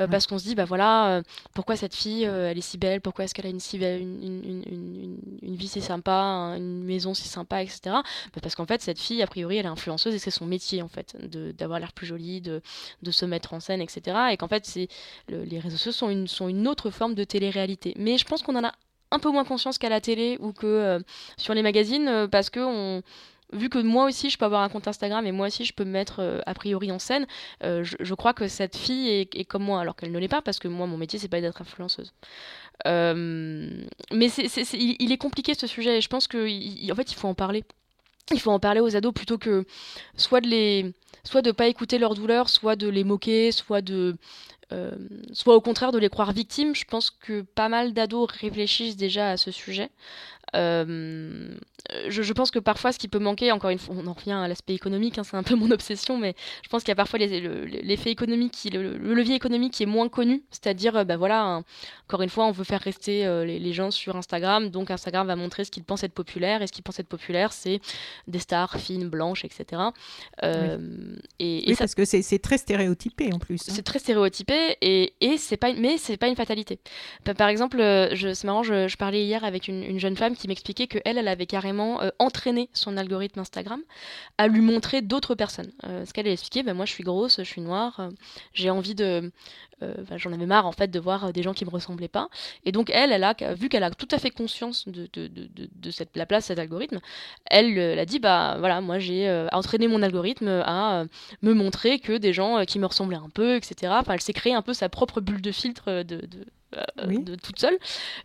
Euh, parce qu'on se dit, bah voilà, euh, pourquoi cette fille, elle est si belle, pourquoi est-ce qu'elle a une, si une, une, une, une, vie si sympa, une maison si sympa, etc. Bah, parce qu'en fait, cette fille, a priori, elle est influenceuse et c'est son métier, en fait, d'avoir l'air plus jolie, de, de se mettre en scène, etc. Et qu'en fait, c'est les réseaux sociaux sont une, sont une autre forme de télé-réalité. Mais je pense qu'on en a un peu moins conscience qu'à la télé ou que euh, sur les magazines euh, parce que vu que moi aussi je peux avoir un compte Instagram et moi aussi je peux me mettre euh, a priori en scène, je, crois que cette fille est, comme moi alors qu'elle ne l'est pas parce que moi mon métier c'est pas d'être influenceuse. mais c'est, il, est compliqué ce sujet et je pense qu'en fait il faut en parler. Il faut en parler aux ados plutôt que soit de les soit de pas écouter leur douleur, soit de les moquer, soit de euh, soit au contraire de les croire victimes. Je pense que pas mal d'ados réfléchissent déjà à ce sujet. Euh, je, pense que parfois, ce qui peut manquer, encore une fois, on en revient à l'aspect économique, hein, c'est un peu mon (laughs) obsession, mais je pense qu'il y a parfois l'effet économique, qui, le, levier économique qui est moins connu, c'est-à-dire, ben voilà, encore une fois, on veut faire rester euh, les, gens sur Instagram, donc Instagram va montrer ce qu'ils pensent être populaire, et ce qu'ils pensent être populaire, c'est des stars fines, blanches, etc. Euh, et, parce que c'est très stéréotypé en plus. Hein. C'est très stéréotypé, et, et c'est pas, mais c'est pas une fatalité. Par exemple, c'est marrant, je, parlais hier avec une, une jeune femme qui m'expliquait que elle, avait carrément euh, entraîné son algorithme Instagram à lui montrer d'autres personnes. Euh, ce qu'elle a expliqué, ben, moi je suis grosse, je suis noire, euh, j'ai envie de, j'en avais marre en fait de voir des gens qui me ressemblaient pas. Et donc elle, elle a vu qu'elle a tout à fait conscience de, de, de, de cette, la place de cet algorithme, elle, elle a dit bah voilà, moi j'ai entraîné mon algorithme à me montrer que des gens qui me ressemblaient un peu, etc. Enfin, elle s'est créé un peu sa propre bulle de filtre de de toute seule.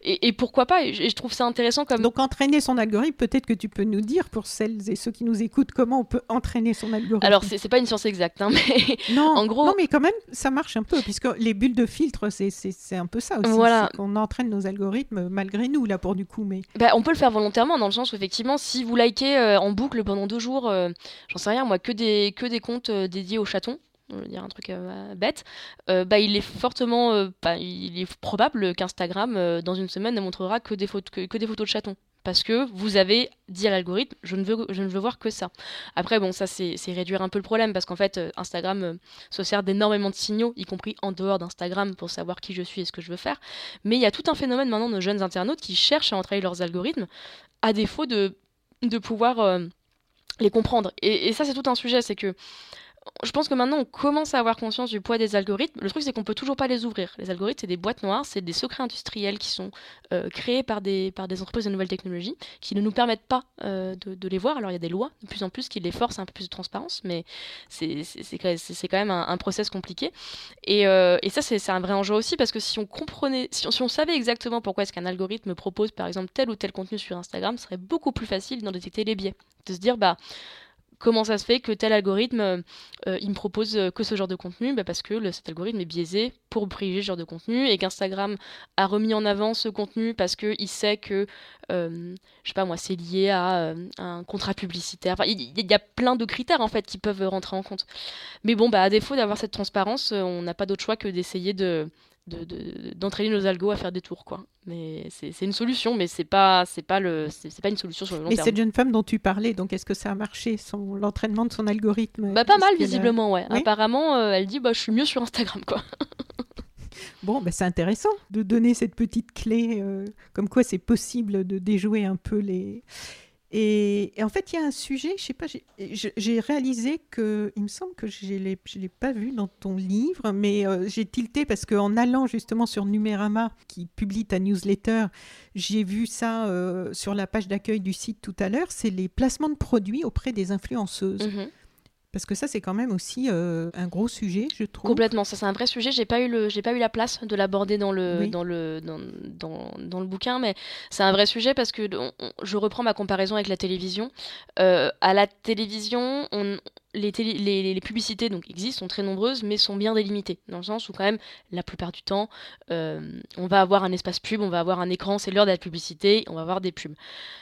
Et, pourquoi pas et, je trouve ça intéressant comme. Donc entraîner son algorithme, peut-être que tu peux nous dire pour celles et ceux qui nous écoutent comment on peut entraîner son algorithme? Alors c'est pas une science exacte, hein, (laughs) mais non, en gros. Non, mais quand même ça marche un peu puisque les bulles de filtre c'est un peu ça aussi. Voilà. On entraîne nos algorithmes malgré nous là pour du coup, mais. Bah, on peut le faire volontairement dans le sens où effectivement si vous likez en boucle pendant deux jours, j'en sais rien moi, que des que des comptes dédiés aux chatons on va dire un truc euh, bête, euh, bah, il est fortement, euh, il est probable qu'Instagram dans une semaine ne montrera que des, photos, que, des photos de chatons. Parce que vous avez dit à l'algorithme, je, ne veux, voir que ça. Après, bon, ça, c'est réduire un peu le problème, parce qu'en fait, Instagram se sert d'énormément de signaux, y compris en dehors d'Instagram, pour savoir qui je suis et ce que je veux faire. Mais il y a tout un phénomène maintenant de jeunes internautes qui cherchent à entraîner leurs algorithmes, à défaut de, de pouvoir les comprendre. Et ça, c'est tout un sujet, c'est que je pense que maintenant on commence à avoir conscience du poids des algorithmes. Le truc c'est qu'on peut toujours pas les ouvrir. Les algorithmes c'est des boîtes noires, c'est des secrets industriels qui sont euh, créés par des, par des entreprises de nouvelles technologies qui ne nous permettent pas euh, de, les voir. Alors il y a des lois de plus en plus qui les forcent un peu plus de transparence, mais c'est quand même un, process compliqué. Et, euh, et ça c'est un vrai enjeu aussi parce que si on comprenait, si on, si on savait exactement pourquoi est-ce qu'un algorithme propose par exemple tel ou tel contenu sur Instagram, ce serait beaucoup plus facile d'en détecter les biais. De se dire bah comment ça se fait que tel algorithme euh, euh, il me propose euh, que ce genre de contenu? Bah Parce que cet algorithme est biaisé pour privilégier ce genre de contenu et qu'Instagram a remis en avant ce contenu parce qu'il sait que, je sais pas moi, c'est lié à un contrat publicitaire. il y, a plein de critères en fait qui peuvent rentrer en compte. Mais bon, bah, à défaut d'avoir cette transparence, on n'a pas d'autre choix que d'essayer de d'entraîner de, nos algos à faire des tours quoi. Mais c'est une solution mais c'est pas c'est pas le c'est pas une solution sur le long terme. et cette jeune femme dont tu parlais donc est-ce que ça a marché son l'entraînement de son algorithme? Bah pas mal visiblement ouais. Apparemment euh, elle dit bah je suis mieux sur Instagram quoi. (laughs) Bon, bah, c'est intéressant de donner cette petite clé, euh, comme quoi c'est possible de déjouer un peu les, et, en fait, il y a un sujet, je sais pas, j'ai réalisé que, il me semble que je ne l'ai pas vu dans ton livre, mais euh, j'ai tilté parce qu'en allant justement sur Numérama, qui publie ta newsletter, j'ai vu ça euh, sur la page d'accueil du site tout à l'heure, c'est les placements de produits auprès des influenceuses. Mm-hmm. Parce que ça, c'est quand même aussi euh, un gros sujet, je trouve. Complètement, ça c'est un vrai sujet. J'ai pas eu le, j'ai pas eu la place de l'aborder dans le, dans le, dans, dans, dans, le bouquin, mais c'est un vrai sujet parce que je reprends ma comparaison avec la télévision. Euh, à la télévision, on, les, publicités donc existent, sont très nombreuses, mais sont bien délimitées, dans le sens où quand même, la plupart du temps, euh, on va avoir un espace pub, on va avoir un écran, c'est l'heure de la publicité, on va avoir des pubs.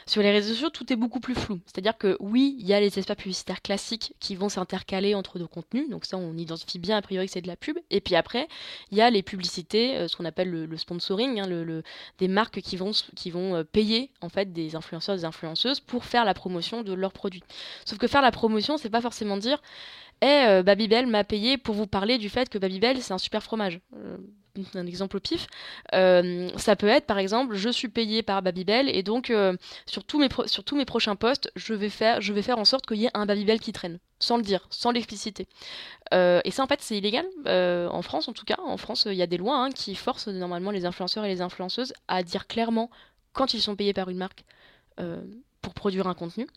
Sur les réseaux sociaux, tout est beaucoup plus flou. C'est-à-dire que oui, il y a les espaces publicitaires classiques qui vont s'intercaler entre deux contenus, donc ça on identifie bien a priori que c'est de la pub, et puis après, il y a les publicités, euh, ce qu'on appelle le, sponsoring, hein, des marques qui vont, qui vont euh, payer en fait des influenceurs, des influenceuses pour faire la promotion de leurs produits. Sauf que faire la promotion, c'est pas forcément dire Eh, euh, Babybel m'a payé pour vous parler du fait que Babybel, c'est un super fromage. Euh, un exemple au pif. Euh, ça peut être, par exemple, je suis payé par Babybel et donc sur, tous mes sur tous mes prochains postes, je vais faire, je vais faire en sorte qu'il y ait un Babybel qui traîne, sans le dire, sans l'expliciter. et ça, en fait, c'est illégal, en France en tout cas. En France, il y a des lois hein, qui forcent normalement les influenceurs et les influenceuses à dire clairement quand ils sont payés par une marque pour produire un contenu.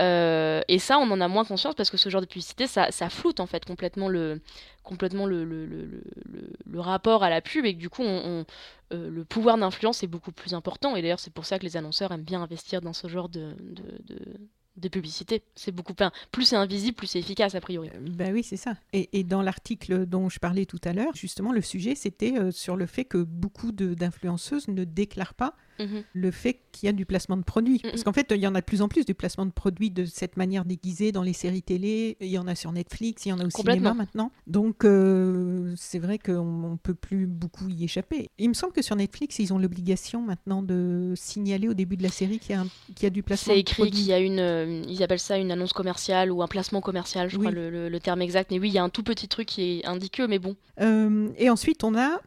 Euh, et ça, on en a moins conscience parce que ce genre de publicité, ça, ça floute en fait complètement le, complètement le, le, le, le rapport à la pub et que du coup, on, euh, le pouvoir d'influence est beaucoup plus important. Et d'ailleurs, c'est pour ça que les annonceurs aiment bien investir dans ce genre de, de, de publicité. C'est beaucoup plus, c'est invisible, plus c'est efficace a priori. Ben oui, c'est ça. Et dans l'article dont je parlais tout à l'heure, justement, le sujet c'était sur le fait que beaucoup d'influenceuses ne déclarent pas Mhm. le fait qu'il y a du placement de produits. Mhm. Parce qu'en fait, il y en a de plus en plus du placement de produits de cette manière déguisée dans les séries télé. Il y en a sur Netflix, il y en a au cinéma maintenant. Donc, euh, c'est vrai qu'on ne peut plus beaucoup y échapper. Il me semble que sur Netflix, ils ont l'obligation maintenant de signaler au début de la série qu'il y a, y a du placement de produits. C'est écrit qu'il y a une, euh, ils appellent ça une annonce commerciale ou un placement commercial, je crois le, le, terme exact. Mais oui, il y a un tout petit truc qui est indiqué, mais bon. Euh, et ensuite, on a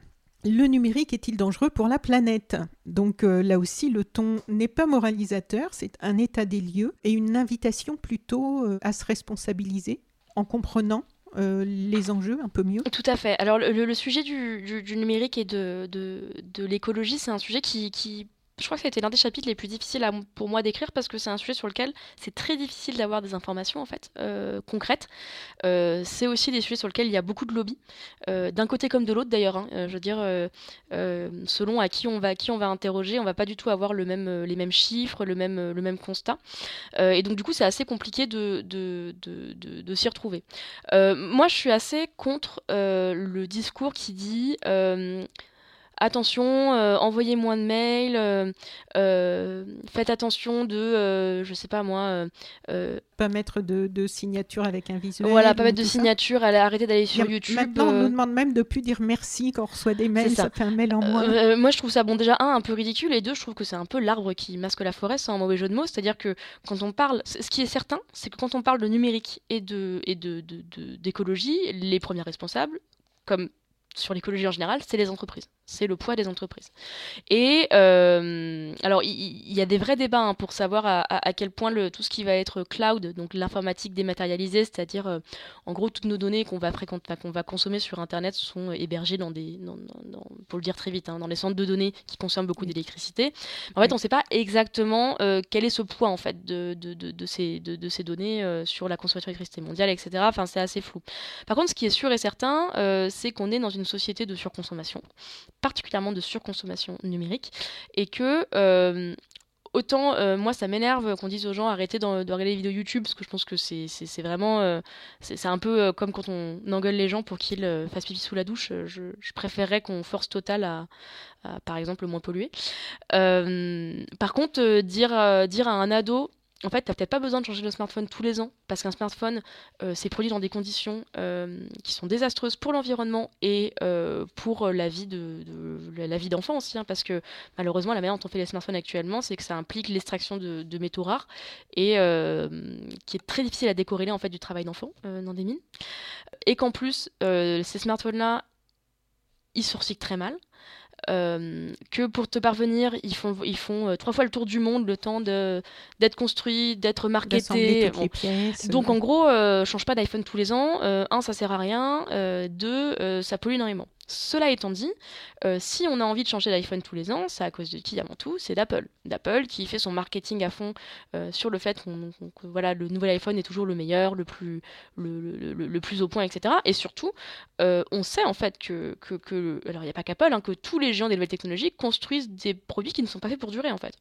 le numérique est-il dangereux pour la planète? Donc euh, là aussi, le ton n'est pas moralisateur, c'est un état des lieux et une invitation plutôt euh, à se responsabiliser en comprenant euh, les enjeux un peu mieux. Tout à fait. Alors le, sujet du, numérique et de, de, l'écologie, c'est un sujet qui, je crois que ça a été l'un des chapitres les plus difficiles pour moi d'écrire parce que c'est un sujet sur lequel c'est très difficile d'avoir des informations en fait euh, concrètes. Euh, c'est aussi des sujets sur lesquels il y a beaucoup de lobby, euh, d'un côté comme de l'autre d'ailleurs. Hein. je veux dire, selon à qui on va, qui on va interroger, on va pas du tout avoir les mêmes chiffres, le même, le même constat. et donc du coup, c'est assez compliqué de, de, de, de s'y retrouver. moi, je suis assez contre le discours qui dit attention, euh, envoyez moins de mails, euh, euh, faites attention de, je sais pas moi. pas mettre de, signature avec un visuel. Voilà, pas mettre de signature, arrêter d'aller sur YouTube. Maintenant, on nous demande même de plus dire merci quand on reçoit des mails, ça. fait un mail en moins. moi, je trouve ça, bon, déjà, un, un peu ridicule, et deux, je trouve que c'est un peu l'arbre qui masque la forêt, sans un mauvais jeu de mots. C'est-à-dire que quand on parle, ce qui est certain, c'est que quand on parle de numérique et de et de, d'écologie, les premiers responsables, comme sur l'écologie en général, c'est les entreprises c'est le poids des entreprises. Et euh, alors, il y, a des vrais débats hein, pour savoir à, quel point le, tout ce qui va être cloud, donc l'informatique dématérialisée, c'est-à-dire euh, en gros toutes nos données qu'on va, qu'on va consommer sur Internet sont hébergées dans des, pour le dire très vite, hein, dans les centres de données qui consomment beaucoup d'électricité. En fait, on ne sait pas exactement euh, quel est ce poids en fait de, de, de ces, de, ces données sur la consommation d'électricité mondiale, etc. Enfin, c'est assez flou. Par contre, ce qui est sûr et certain, c'est qu'on est dans une société de surconsommation particulièrement de surconsommation numérique, et que euh, autant euh, moi ça m'énerve qu'on dise aux gens arrêtez de, regarder les vidéos YouTube parce que je pense que c'est vraiment euh, c'est un peu comme quand on engueule les gens pour qu'ils fassent pipi sous la douche je, préférerais qu'on force total à, par exemple moins polluer. Par contre dire dire à un ado en fait, tu n'as peut-être pas besoin de changer de smartphone tous les ans, parce qu'un smartphone, euh, s'est produit dans des conditions euh, qui sont désastreuses pour l'environnement et euh, pour la vie de, la vie d'enfant aussi, hein, parce que malheureusement, la manière dont on fait les smartphones actuellement, c'est que ça implique l'extraction de, métaux rares et qui est très difficile à décorréler en fait du travail d'enfant dans des mines, et qu'en plus, ces smartphones-là, ils sourcillent très mal. Euh, que pour te parvenir, ils font, ils font euh, trois fois le tour du monde, le temps d'être construit, d'être marketé. Donc en gros, euh, change pas d'iPhone tous les ans. un, ça sert à rien. deux, ça pollue énormément. Cela étant dit, euh, si on a envie de changer d'iPhone tous les ans, c'est à cause de qui avant tout? C'est d'Apple. D'Apple qui fait son marketing à fond euh, sur le fait que voilà, le nouvel iPhone est toujours le meilleur, le plus, le, plus au point, etc. Et surtout, euh, on sait en fait que, que, alors il n'y a pas qu'Apple, hein, que tous les géants des nouvelles technologies construisent des produits qui ne sont pas faits pour durer en fait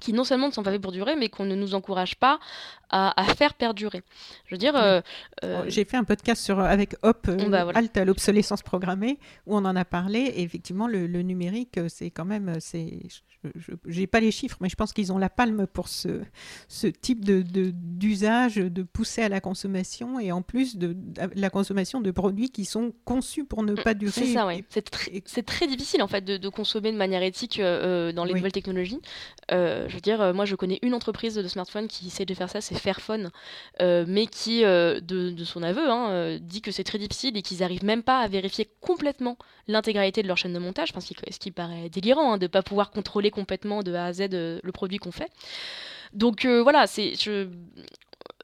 qui non seulement ne sont pas faits pour durer, mais qu'on ne nous encourage pas à, faire perdurer. Je veux dire... Euh, euh, J'ai fait un podcast sur, avec Hop, euh, bah, à l'obsolescence programmée, où on en a parlé, et effectivement, le, numérique, c'est quand même... Je n'ai pas les chiffres, mais je pense qu'ils ont la palme pour ce, ce type d'usage, de, de, pousser à la consommation, et en plus de, la consommation de produits qui sont conçus pour ne mm, pas durer. C'est ça, oui. C'est très difficile, en fait, de, consommer de manière éthique dans les nouvelles technologies je veux dire, euh, moi je connais une entreprise de smartphone qui essaie de faire ça, c'est Fairphone, euh, mais qui, euh, de, son aveu, hein, dit que c'est très difficile et qu'ils n'arrivent même pas à vérifier complètement l'intégralité de leur chaîne de montage, parce ce qui paraît délirant hein, de ne pas pouvoir contrôler complètement de A à Z le produit qu'on fait. Donc voilà,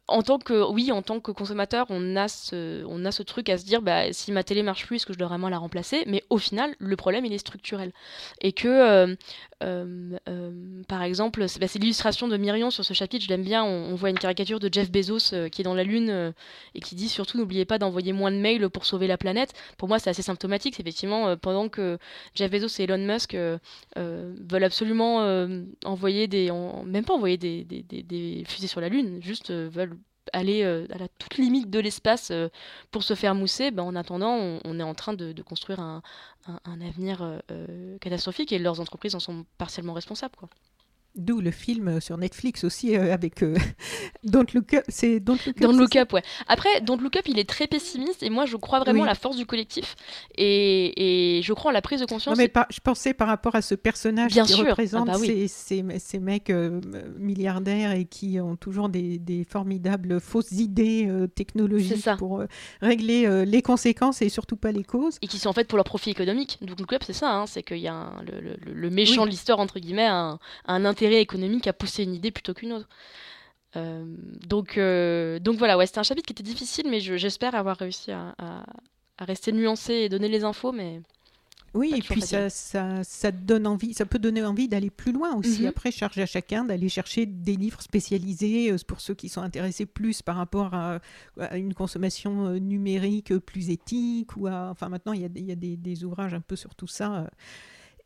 en tant que oui en tant que consommateur on a ce truc à se dire bah si ma télé marche plus est-ce que je dois vraiment la remplacer mais au final le problème il est structurel et que euh, euh, par exemple bah, c'est l'illustration de Myrion sur ce chapitre je l'aime bien on, voit une caricature de Jeff Bezos qui est dans la lune et qui dit surtout n'oubliez pas d'envoyer moins de mails pour sauver la planète. Pour moi c'est assez symptomatique effectivement pendant que Jeff Bezos et Elon Musk veulent absolument envoyer des même pas envoyer des, fusées sur la lune juste veulent aller euh, à la toute limite de l'espace euh, pour se faire mousser, ben, en attendant, on, est en train de, construire un, avenir euh, catastrophique et leurs entreprises en sont partiellement responsables. Quoi. D'où le film sur Netflix aussi euh, avec euh, (laughs) Don't Look Up. C'est Don't Look Up. Don't Look Up, ouais. Après, Don't Look Up, il est très pessimiste et moi, je crois vraiment à la force du collectif et, et, je crois à la prise de conscience. Non, mais je pensais par rapport à ce personnage qui représente ah bah ces, ces, ces, mecs euh, milliardaires et qui ont toujours des, des formidables fausses idées technologiques pour régler les conséquences et surtout pas les causes. Et qui sont en fait pour leur profit économique. Don't Look Up, c'est ça, hein, c'est qu'il y a le, le, méchant de l'histoire, entre guillemets, un, un intérêt économique à pousser une idée plutôt qu'une autre. Euh, donc, euh, donc voilà, ouais, c'était un chapitre qui était difficile, mais j'espère avoir réussi à, rester nuancé et donner les infos. Mais Oui, et puis ça, ça, ça, donne envie, ça peut donner envie d'aller plus loin aussi. Mhm. Après, charge à chacun d'aller chercher des livres spécialisés pour ceux qui sont intéressés plus par rapport à, une consommation numérique plus éthique. Ou à, enfin, maintenant, il y a, il y a des, des, ouvrages un peu sur tout ça.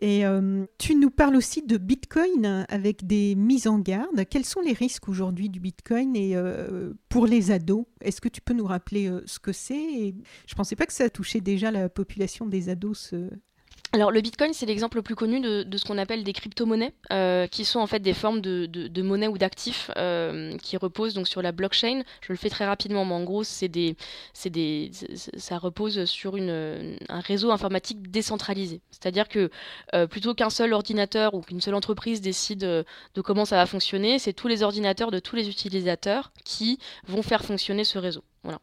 Et euh, tu nous parles aussi de Bitcoin avec des mises en garde. Quels sont les risques aujourd'hui du Bitcoin et euh, pour les ados? Est-ce que tu peux nous rappeler euh, ce que c'est? Je ne pensais pas que ça touchait déjà la population des ados, alors le Bitcoin, c'est l'exemple le plus connu de, ce qu'on appelle des crypto-monnaies, euh, qui sont en fait des formes de, de, monnaie ou d'actifs euh, qui reposent donc sur la blockchain. Je le fais très rapidement, mais en gros, c'est ça repose sur un réseau informatique décentralisé. C'est-à-dire que euh, plutôt qu'un seul ordinateur ou qu'une seule entreprise décide de comment ça va fonctionner, c'est tous les ordinateurs de tous les utilisateurs qui vont faire fonctionner ce réseau. Voilà.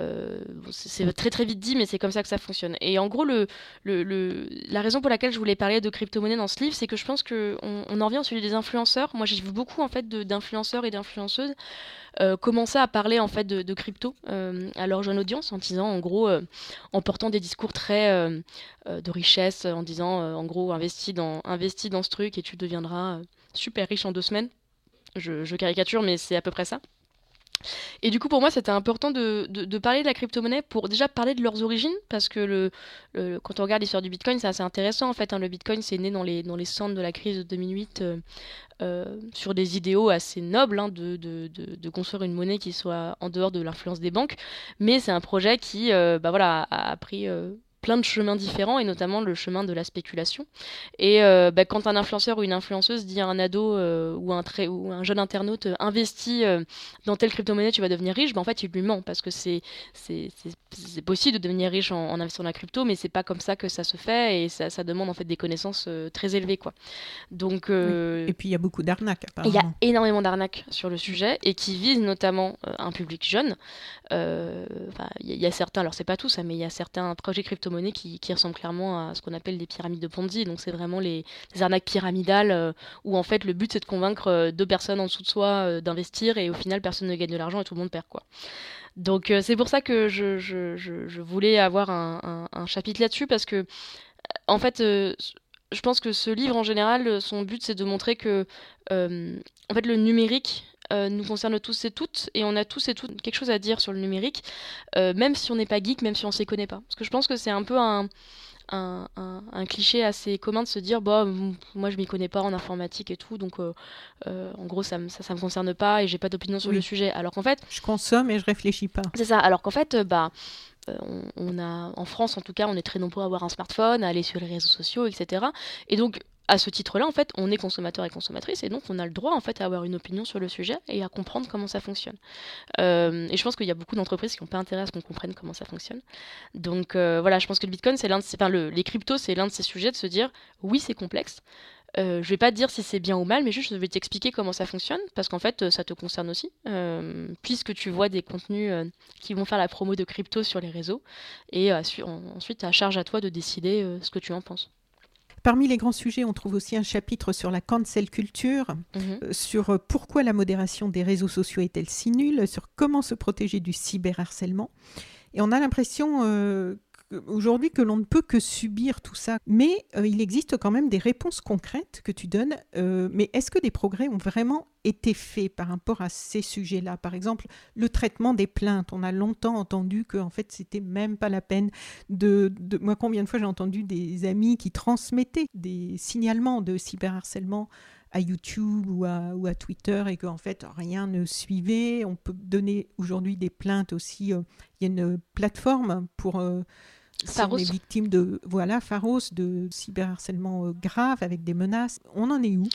Euh, c'est très très vite dit, mais c'est comme ça que ça fonctionne. Et en gros, la raison pour laquelle je voulais parler de crypto-monnaie dans ce livre, c'est que je pense qu'on on en revient au sujet des influenceurs. Moi, j'ai vu beaucoup en fait d'influenceurs et d'influenceuses euh, commencer à parler en fait de, crypto euh, à leur jeune audience en disant en gros, en portant des discours très de richesse, en disant en gros, investis dans, investis dans ce truc et tu deviendras super riche en deux semaines. je caricature, mais c'est à peu près ça. Et du coup, pour moi, c'était important de, de, parler de la crypto-monnaie pour déjà parler de leurs origines, parce que le, quand on regarde l'histoire du Bitcoin, c'est assez intéressant en fait. Hein. le Bitcoin, c'est né dans les, dans les centres de la crise de 2008 euh, euh, sur des idéaux assez nobles hein, de, de, construire une monnaie qui soit en dehors de l'influence des banques, mais c'est un projet qui euh, bah voilà, a, a pris plein de chemins différents et notamment le chemin de la spéculation. Et euh, bah, quand un influenceur ou une influenceuse dit à un ado euh, ou, un très, ou un jeune internaute euh, investis dans telle crypto-monnaie, tu vas devenir riche, bah, en fait il lui ment parce que c'est, possible de devenir riche en, investissant dans la crypto, mais c'est pas comme ça que ça se fait et ça, ça demande en fait des connaissances très élevées. Quoi. Donc, Et puis il y a beaucoup d'arnaques. Il y a énormément d'arnaques sur le sujet et qui visent notamment un public jeune. Il y, a certains, alors c'est pas tout ça, mais il y a certains projets crypto monnaie qui, qui ressemblent clairement à ce qu'on appelle des pyramides de Ponzi. Donc c'est vraiment les, arnaques pyramidales euh, où en fait le but c'est de convaincre euh, deux personnes en dessous de soi euh, d'investir et au final personne ne gagne de l'argent et tout le monde perd quoi. Donc c'est pour ça que je, voulais avoir un, chapitre là-dessus parce que en fait je pense que ce livre en général son but c'est de montrer que en fait le numérique euh, nous concerne tous et toutes, et on a tous et toutes quelque chose à dire sur le numérique, euh, même si on n'est pas geek, même si on ne s'y connaît pas. Parce que je pense que c'est un peu un, un, un, cliché assez commun de se dire bah moi je m'y connais pas en informatique et tout donc euh, en gros ça, ça, ça me concerne pas et j'ai pas d'opinion sur le sujet. Alors qu'en fait je consomme et je réfléchis pas. C'est ça alors qu'en fait bah on, on, a en France en tout cas on est très nombreux à avoir un smartphone à aller sur les réseaux sociaux etc et donc à ce titre-là, en fait, on est consommateur et consommatrice, et donc on a le droit, en fait, à avoir une opinion sur le sujet et à comprendre comment ça fonctionne. Euh, et je pense qu'il y a beaucoup d'entreprises qui n'ont pas intérêt à ce qu'on comprenne comment ça fonctionne. Donc euh, voilà, je pense que le Bitcoin, c'est l'un les cryptos, c'est l'un de ces sujets de se dire, oui, c'est complexe. Euh, je vais pas te dire si c'est bien ou mal, mais juste je vais t'expliquer comment ça fonctionne, parce qu'en fait, ça te concerne aussi, puisque tu vois des contenus qui vont faire la promo de crypto sur les réseaux, et ensuite, à charge à toi de décider ce que tu en penses. Parmi les grands sujets, on trouve aussi un chapitre sur la cancel culture, mhm. euh, sur euh, pourquoi la modération des réseaux sociaux est-elle si nulle, sur comment se protéger du cyberharcèlement. Et on a l'impression euh, aujourd'hui que l'on ne peut que subir tout ça. Mais euh, il existe quand même des réponses concrètes que tu donnes. Euh, mais est-ce que des progrès ont vraiment été faits par rapport à ces sujets-là? Par exemple, le traitement des plaintes. On a longtemps entendu que en fait, c'était même pas la peine de, Moi, combien de fois j'ai entendu des amis qui transmettaient des signalements de cyberharcèlement à YouTube ou à, Twitter et qu'en fait rien ne suivait. On peut donner aujourd'hui des plaintes aussi. Euh, il y a une plateforme pour si on est victime de voilà Pharos de cyberharcèlement euh, grave avec des menaces, on en est où?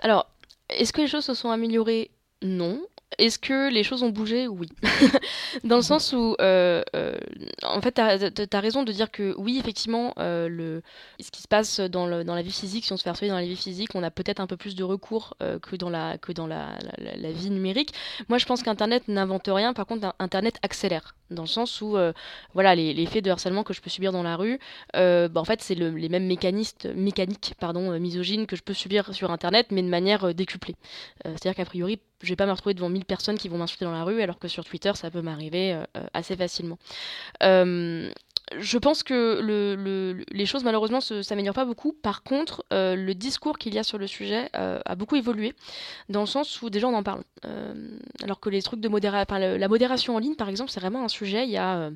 Alors, est-ce que les choses se sont améliorées? Non. Est-ce que les choses ont bougé? Oui. (laughs) Dans le sens où, euh, euh, en fait, tu as, raison de dire que oui, effectivement, le, ce qui se passe dans, la vie physique, si on se fait harceler dans la vie physique, on a peut-être un peu plus de recours que dans, la, que dans la, la vie numérique. Moi, je pense qu'Internet n'invente rien, par contre, Internet accélère dans le sens où euh, voilà les, les, faits de harcèlement que je peux subir dans la rue euh, bah, en fait c'est le, les mêmes mécanistes mécaniques pardon euh, misogynes que je peux subir sur internet mais de manière décuplée c'est à dire qu'a priori je vais pas me retrouver devant 1000 personnes qui vont m'insulter dans la rue alors que sur Twitter ça peut m'arriver assez facilement je pense que le, les choses malheureusement ne s'améliorent pas beaucoup. Par contre, euh, le discours qu'il y a sur le sujet euh, a beaucoup évolué, dans le sens où déjà on en parle. alors que les trucs de la modération en ligne par exemple, c'est vraiment un sujet il y a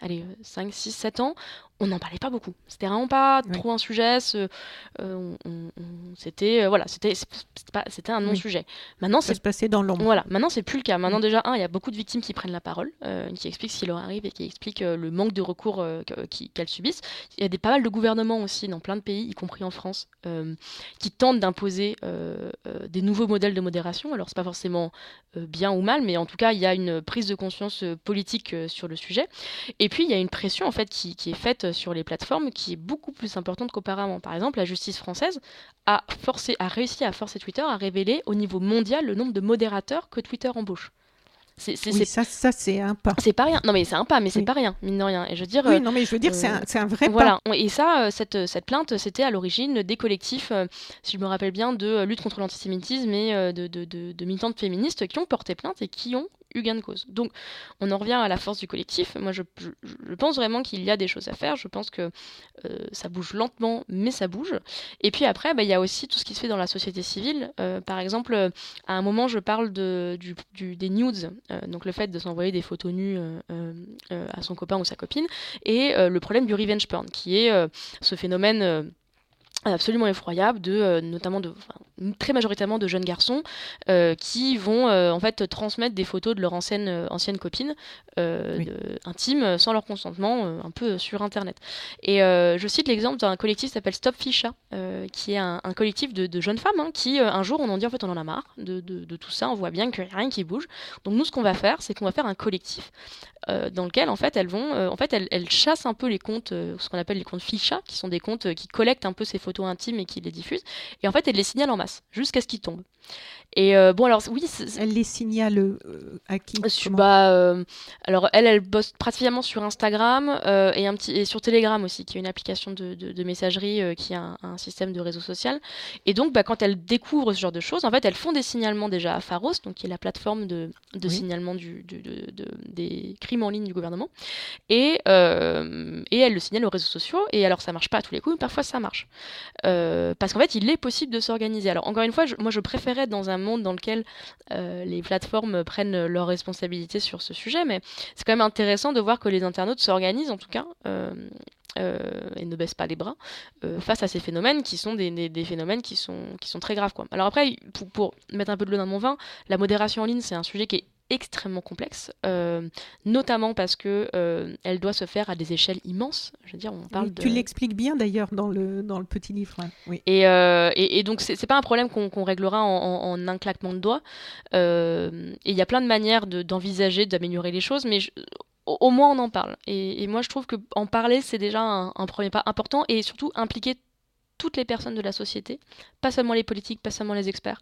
allez, 5, 6, 7 ans, on n'en parlait pas beaucoup. C'était vraiment pas trop un sujet. Euh, c'était euh, voilà, c'était c'était un non-sujet. Maintenant, ça se passait dans l'ombre. Voilà, maintenant c'est plus le cas. Maintenant déjà, un, il y a beaucoup de victimes qui prennent la parole, euh, qui expliquent ce qui leur arrive et qui expliquent le manque de recours qu'elles subissent. Il y a des pas mal de gouvernements aussi dans plein de pays, y compris en France, qui tentent d'imposer des nouveaux modèles de modération. Alors c'est pas forcément bien ou mal, mais en tout cas, il y a une prise de conscience politique sur le sujet. Et puis il y a une pression en fait qui, qui est faite sur les plateformes qui est beaucoup plus importante qu'auparavant. Par exemple, la justice française a, forcé, a réussi à forcer Twitter à révéler au niveau mondial le nombre de modérateurs que Twitter embauche. C'est, ça, ça c'est un pas. C'est pas rien. Non, mais c'est un pas, mais c'est pas rien, mine de rien. Et je veux dire. Oui, non, mais je veux dire, c'est, un, euh, un, vrai voilà. Et ça, euh, cette, cette plainte, c'était à l'origine des collectifs, euh, si je me rappelle bien, de lutte contre l'antisémitisme et de, de, de, de militantes féministes qui ont porté plainte et qui ont de cause. Donc, on en revient à la force du collectif. Moi, je, pense vraiment qu'il y a des choses à faire. Je pense que euh, ça bouge lentement, mais ça bouge. Et puis après, bah, il y a aussi tout ce qui se fait dans la société civile. Euh, par exemple, à un moment, je parle des nudes, euh, donc le fait de s'envoyer des photos nues à son copain ou sa copine, et le problème du revenge porn, qui est ce phénomène absolument effroyable de euh, notamment de très majoritairement de jeunes garçons euh, qui vont euh, en fait transmettre des photos de leur ancienne ancienne copine intime sans leur consentement un peu sur internet. Et je cite l'exemple d'un collectif qui s'appelle Stop Ficha qui est un, collectif de, jeunes femmes hein, qui un jour on en dit en fait on en a marre de, de tout ça on voit bien qu'il n'y a rien qui bouge. Donc nous ce qu'on va faire c'est qu'on va faire un collectif dans lequel en fait elles vont en fait elles, chassent un peu les comptes ce qu'on appelle les comptes ficha qui sont des comptes qui collectent un peu ces photos intimes et qui les diffusent et en fait elles les signalent en masse jusqu'à ce qu'ils tombent et bon alors oui elle les signale à qui bah, alors elle elle bosse pratiquement sur Instagram et un petit et sur Telegram aussi qui est une application de, de, messagerie qui a un, système de réseau social et donc bah, quand elles découvrent ce genre de choses en fait elles font des signalements déjà à Pharos donc qui est la plateforme de, de signalement du, des crimes en ligne du gouvernement. Et, euh, et elle le signale aux réseaux sociaux. Et alors, ça marche pas à tous les coups, mais parfois ça marche. Euh, parce qu'en fait, il est possible de s'organiser. Alors, encore une fois, moi, je dans un monde dans lequel euh, les plateformes prennent leurs responsabilités sur ce sujet, mais c'est quand même intéressant de voir que les internautes s'organisent, en tout cas. et ne baissent pas les bras face à ces phénomènes qui sont des, des, phénomènes qui sont, qui sont très graves. Quoi. Alors après, pour, pour mettre un peu de l'eau dans mon vin, la modération en ligne, c'est un sujet qui est extrêmement complexe, euh, notamment parce que euh, elle doit se faire à des échelles immenses. Je veux dire, on parle Tu l'expliques bien d'ailleurs dans le, dans le petit livre. Hein. Oui. Et, euh, et, et, donc, c'est pas un problème qu'on réglera en, un claquement de doigts. et il y a plein de manières d'envisager, d'améliorer les choses, mais au, moins on en parle. Et, moi, je trouve que en parler, c'est déjà un, un, premier pas important et surtout impliquer toutes les personnes de la société, pas seulement les politiques, pas seulement les experts.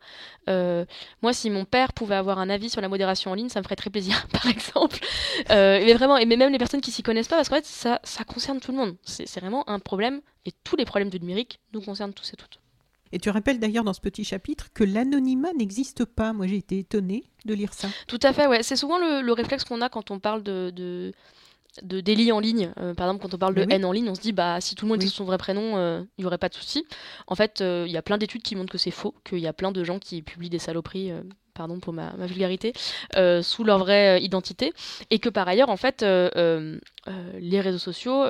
Euh, moi, si mon père pouvait avoir un avis sur la modération en ligne, ça me ferait très plaisir, (laughs) par exemple. Euh, mais vraiment, et même les personnes qui s'y connaissent pas, parce qu'en fait, ça, ça concerne tout le monde. C'est vraiment un problème, et tous les problèmes du numérique nous concernent tous et toutes. Et tu rappelles d'ailleurs dans ce petit chapitre que l'anonymat n'existe pas. Moi, j'ai été étonnée de lire ça. Tout à fait, ouais. C'est souvent le, réflexe qu'on a quand on parle de de délit en ligne. Euh, par exemple, quand on parle de haine en ligne, on se dit bah si tout le monde oui. son vrai prénom, euh, il n'y aurait pas de souci. En fait, euh, il y a plein d'études qui montrent que c'est faux, qu'il y a plein de gens qui publient des saloperies. Pardon pour ma, vulgarité, sous leur vraie identité, et que par ailleurs, en fait, les réseaux sociaux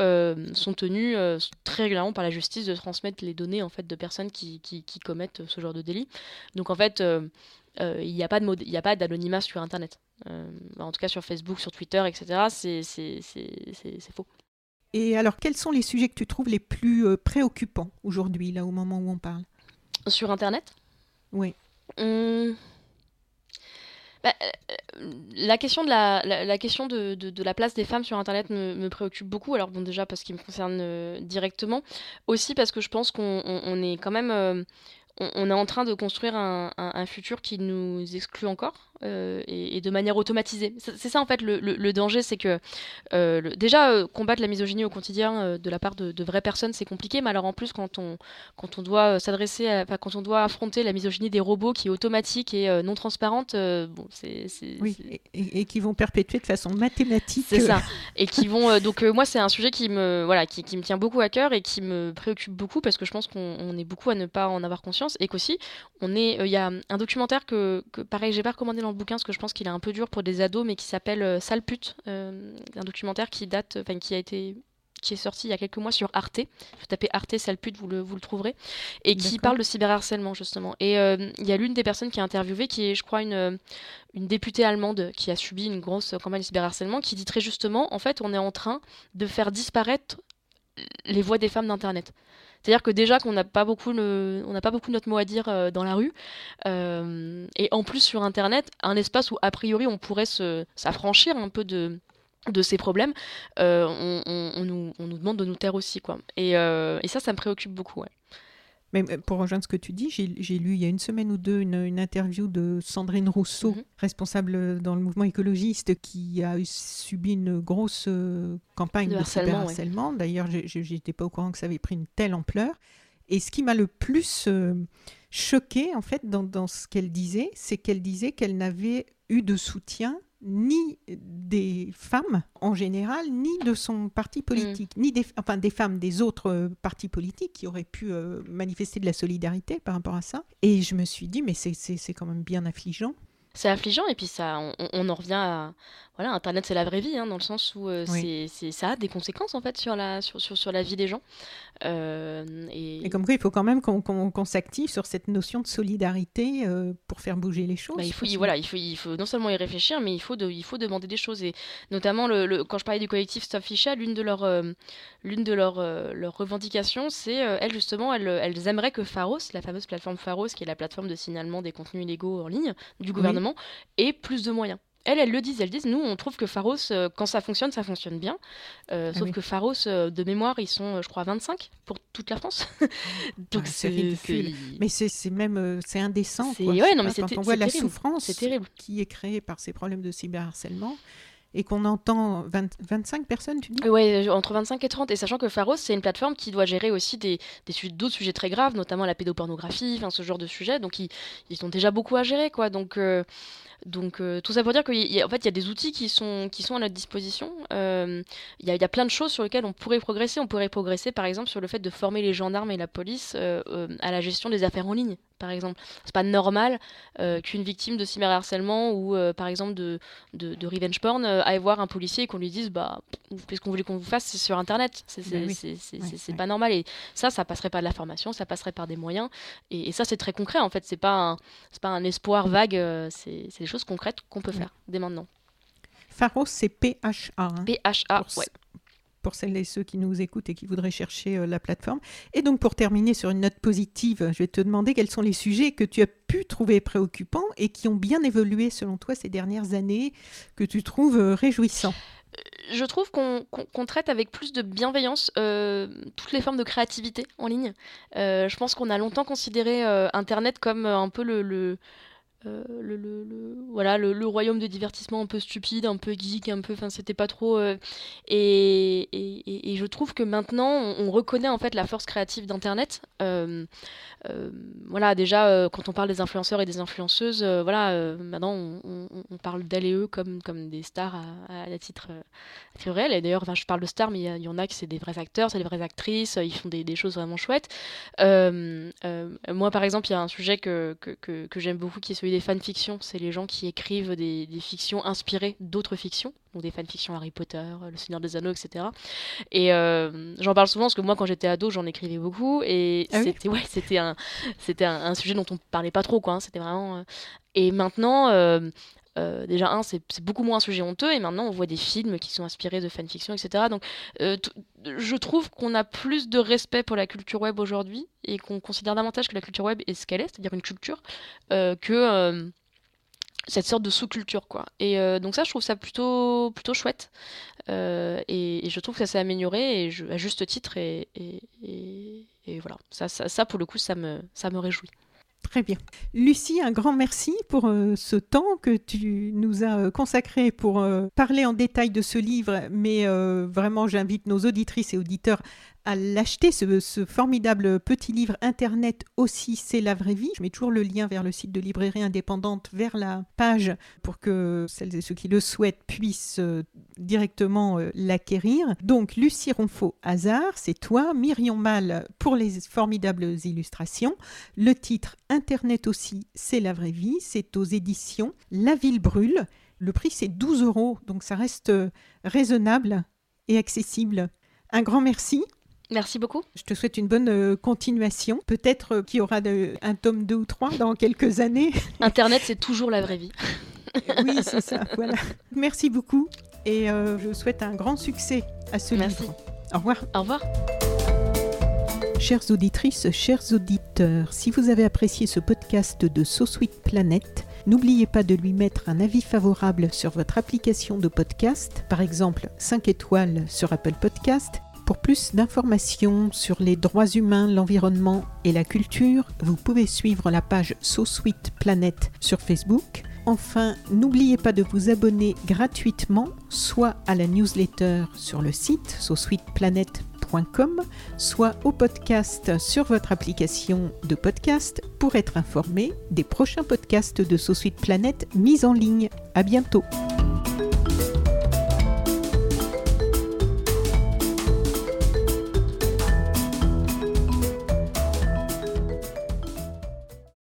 sont tenus très régulièrement par la justice de transmettre les données en fait de personnes qui, qui, qui commettent ce genre de délit. Donc en fait, il n'y a pas d'anonymat sur Internet. Euh, en tout cas sur Facebook, sur Twitter, etc. C'est faux. Et alors, quels sont les sujets que tu trouves les plus euh, préoccupants aujourd'hui, là, au moment où on parle? Sur Internet? Oui. Hum. Bah, euh, la question, de la, la, question de, de, la place des femmes sur Internet me, me préoccupe beaucoup. Alors, bon, déjà parce qu'il me concerne directement. Aussi parce que je pense qu'on est quand même on, est en train de construire un, futur qui nous exclut encore. Et, de manière automatisée. C'est ça en fait le, danger, c'est que déjà combattre la misogynie au quotidien de la part de, vraies personnes, c'est compliqué, mais alors en plus quand on, quand on doit s'adresser, quand on doit affronter la misogynie des robots qui est automatique et non transparente, bon, c'est... Oui, et, qui vont perpétuer de façon mathématique. C'est ça. Et qui vont... donc moi c'est un sujet qui me, voilà, qui, qui me tient beaucoup à cœur et qui me préoccupe beaucoup parce que je pense qu'on est beaucoup à ne pas en avoir conscience et qu'aussi, on est, il y a un documentaire que, que pareil, j'ai pas recommandé dans le bouquin parce que je pense qu'il est un peu dur pour des ados, mais qui s'appelle euh, Sale pute, euh, un documentaire qui date, enfin qui a été qui est sorti il y a quelques mois sur Arte. Vous tapez Arte sale pute, vous le, vous le trouverez. Et qui parle de cyberharcèlement, justement. Et euh, il y a l'une des personnes qui a interviewé, qui est, je crois, une, une députée allemande qui a subi une grosse campagne de cyberharcèlement, qui dit très justement, en fait, on est en train de faire disparaître les voix des femmes d'Internet. C'est-à-dire que déjà qu'on n'a pas beaucoup on n'a pas beaucoup notre mot à dire euh, dans la rue, euh, et en plus sur Internet, un espace où a priori on pourrait s'affranchir un peu de ces problèmes, euh, on, nous, demande de nous taire aussi quoi. Et, ça, ça me préoccupe beaucoup. Mais pour rejoindre ce que tu dis, j'ai lu il y a une semaine ou deux une, interview de Sandrine Rousseau, mhm. responsable dans le mouvement écologiste, qui a subi une grosse euh, campagne de, harcèlement. D'ailleurs, je n'étais pas au courant que ça avait pris une telle ampleur. Et ce qui m'a le plus euh, choqué, en fait, dans, dans ce qu'elle disait, c'est qu'elle disait qu'elle n'avait eu de soutien ni des femmes en général, ni de son parti mm. politique, ni des, enfin, des femmes des autres euh, partis politiques qui auraient pu euh, manifester de la solidarité par rapport à ça. Et je me suis dit, mais c'est quand même bien affligeant. C'est affligeant et puis ça, on, en revient à, voilà, Internet c'est la vraie vie, hein, dans le sens où euh, c'est, ça a des conséquences en fait sur la, sur, sur, sur la vie des gens. Euh, et... comme quoi, il faut quand même qu'on, s'active sur cette notion de solidarité euh, pour faire bouger les choses. Bah, il, faut, voilà, il, faut, il faut non seulement y réfléchir, mais il faut, de, il faut demander des choses. Et notamment, le, quand je parlais du collectif Stop Ficha, l'une de leurs, l'une de leurs, leurs revendications, c'est, elles justement, elles, elles aimeraient que Pharos, la fameuse plateforme Pharos, qui est la plateforme de signalement des contenus illégaux en ligne du gouvernement, ait plus de moyens elles, elles le disent, elles disent, nous, on trouve que Pharos, euh, quand ça fonctionne, ça fonctionne bien. Euh, ah sauf que Pharos, euh, de mémoire, ils sont, je crois, 25 pour toute la France. (laughs) Donc c'est ridicule. Mais c'est même, c'est indécent. Quoi, ouais, non, mais quand on voit la souffrance terrible. qui est créée par ces problèmes de cyberharcèlement, et qu'on entend 25 personnes, tu dis? Oui, entre 25 et 30. Et sachant que Pharos, c'est une plateforme qui doit gérer aussi des, d'autres sujets très graves, notamment la pédopornographie, ce genre de sujet. Donc, ils, ont déjà beaucoup à gérer, quoi. Donc, donc euh, tout ça pour dire qu'en fait il y a des outils qui sont, à notre disposition. Euh, il y, a, plein de choses sur lesquelles on pourrait progresser. On pourrait progresser par exemple sur le fait de former les gendarmes et la police euh, à la gestion des affaires en ligne par exemple. C'est pas normal qu'une victime de cyberharcèlement ou par exemple de, revenge porn aille voir un policier et qu'on lui dise bah qu'est-ce qu'on voulait qu'on vous fasse sur internet. C'est ben pas normal et ça ça passerait pas de la formation, ça passerait par des moyens et, ça c'est très concret en fait. C'est pas c'est pas un espoir vague, c'est des choses concrètes qu'on peut faire dès maintenant. Pharos, c'est PHA. Hein, PHA, pour, Pour celles et ceux qui nous écoutent et qui voudraient chercher euh, la plateforme. Et donc, pour terminer sur une note positive, je vais te demander quels sont les sujets que tu as pu trouver préoccupants et qui ont bien évolué selon toi ces dernières années, que tu trouves euh, réjouissants euh, je trouve qu'on traite avec plus de bienveillance toutes les formes de créativité en ligne. je pense qu'on a longtemps considéré Internet comme un peu le, euh, le, le, voilà le, royaume de divertissement un peu stupide un peu geek un peu enfin c'était pas trop euh, et, et, et, je trouve que maintenant on, reconnaît en fait la force créative d'internet. Euh, voilà déjà quand on parle des influenceurs et des influenceuses voilà maintenant on, parle d'elles et eux comme comme des stars à, à, titre, réel. Et d'ailleurs je parle de stars mais il y, en a qui c'est des vrais acteurs c'est des vraies actrices ils font des, des choses vraiment chouettes. Moi par exemple il y a un sujet que, que, que, que j'aime beaucoup qui est celui des fanfictions, c'est les gens qui écrivent des, fictions inspirées d'autres fictions, donc des fanfictions Harry Potter, Le Seigneur des Anneaux, etc. Et euh, j'en parle souvent parce que moi, quand j'étais ado, j'en écrivais beaucoup et ah c'était ouais, c'était un, c'était un, sujet dont on parlait pas trop, quoi. Hein. c'était vraiment. Euh, et maintenant, euh, déjà, un, c'est beaucoup moins un sujet honteux, et maintenant on voit des films qui sont inspirés de fanfiction, etc. Donc, euh, je trouve qu'on a plus de respect pour la culture web aujourd'hui, et qu'on considère davantage que la culture web est ce qu'elle est, c'est-à-dire une culture, euh, que cette sorte de sous-culture, quoi. Et donc ça, je trouve ça plutôt, plutôt chouette, et, je trouve que ça s'est amélioré, à juste titre, et, et, voilà. Ça, ça, ça, pour le coup, ça me, ça me réjouit. Très bien. Lucie, un grand merci pour euh, ce temps que tu nous as euh, consacré pour euh, parler en détail de ce livre, mais vraiment j'invite nos auditrices et auditeurs à l'acheter, ce, formidable petit livre Internet aussi, c'est la vraie vie. Je mets toujours le lien vers le site de librairie indépendante, vers la page, pour que celles et ceux qui le souhaitent puissent euh, directement euh, l'acquérir. Donc, Lucie Ronfaux, hasard, c'est toi. Myrion Mal pour les formidables illustrations. Le titre Internet aussi, c'est la vraie vie. C'est aux éditions La Ville Brûle. Le prix, c'est 12 euros, donc ça reste euh, raisonnable et accessible. Un grand merci. Merci beaucoup. Je te souhaite une bonne euh, continuation. Peut-être euh, qu'il y aura un tome 2 ou 3 dans quelques années. (laughs) Internet, c'est toujours la vraie vie. oui, c'est ça. (laughs) Voilà. Merci beaucoup et euh, je souhaite un grand succès à ce Merci. livre. Au revoir. Au revoir. Chères auditrices, chers auditeurs, si vous avez apprécié ce podcast de So Sweet Planet, n'oubliez pas de lui mettre un avis favorable sur votre application de podcast, par exemple 5 étoiles sur Apple Podcast pour plus d'informations sur les droits humains, l'environnement et la culture, vous pouvez suivre la page So Sweet Planet sur Facebook. Enfin, n'oubliez pas de vous abonner gratuitement, soit à la newsletter sur le site sosweetplanet.com, soit au podcast sur votre application de podcast pour être informé des prochains podcasts de So Sweet Planet mis en ligne. À bientôt.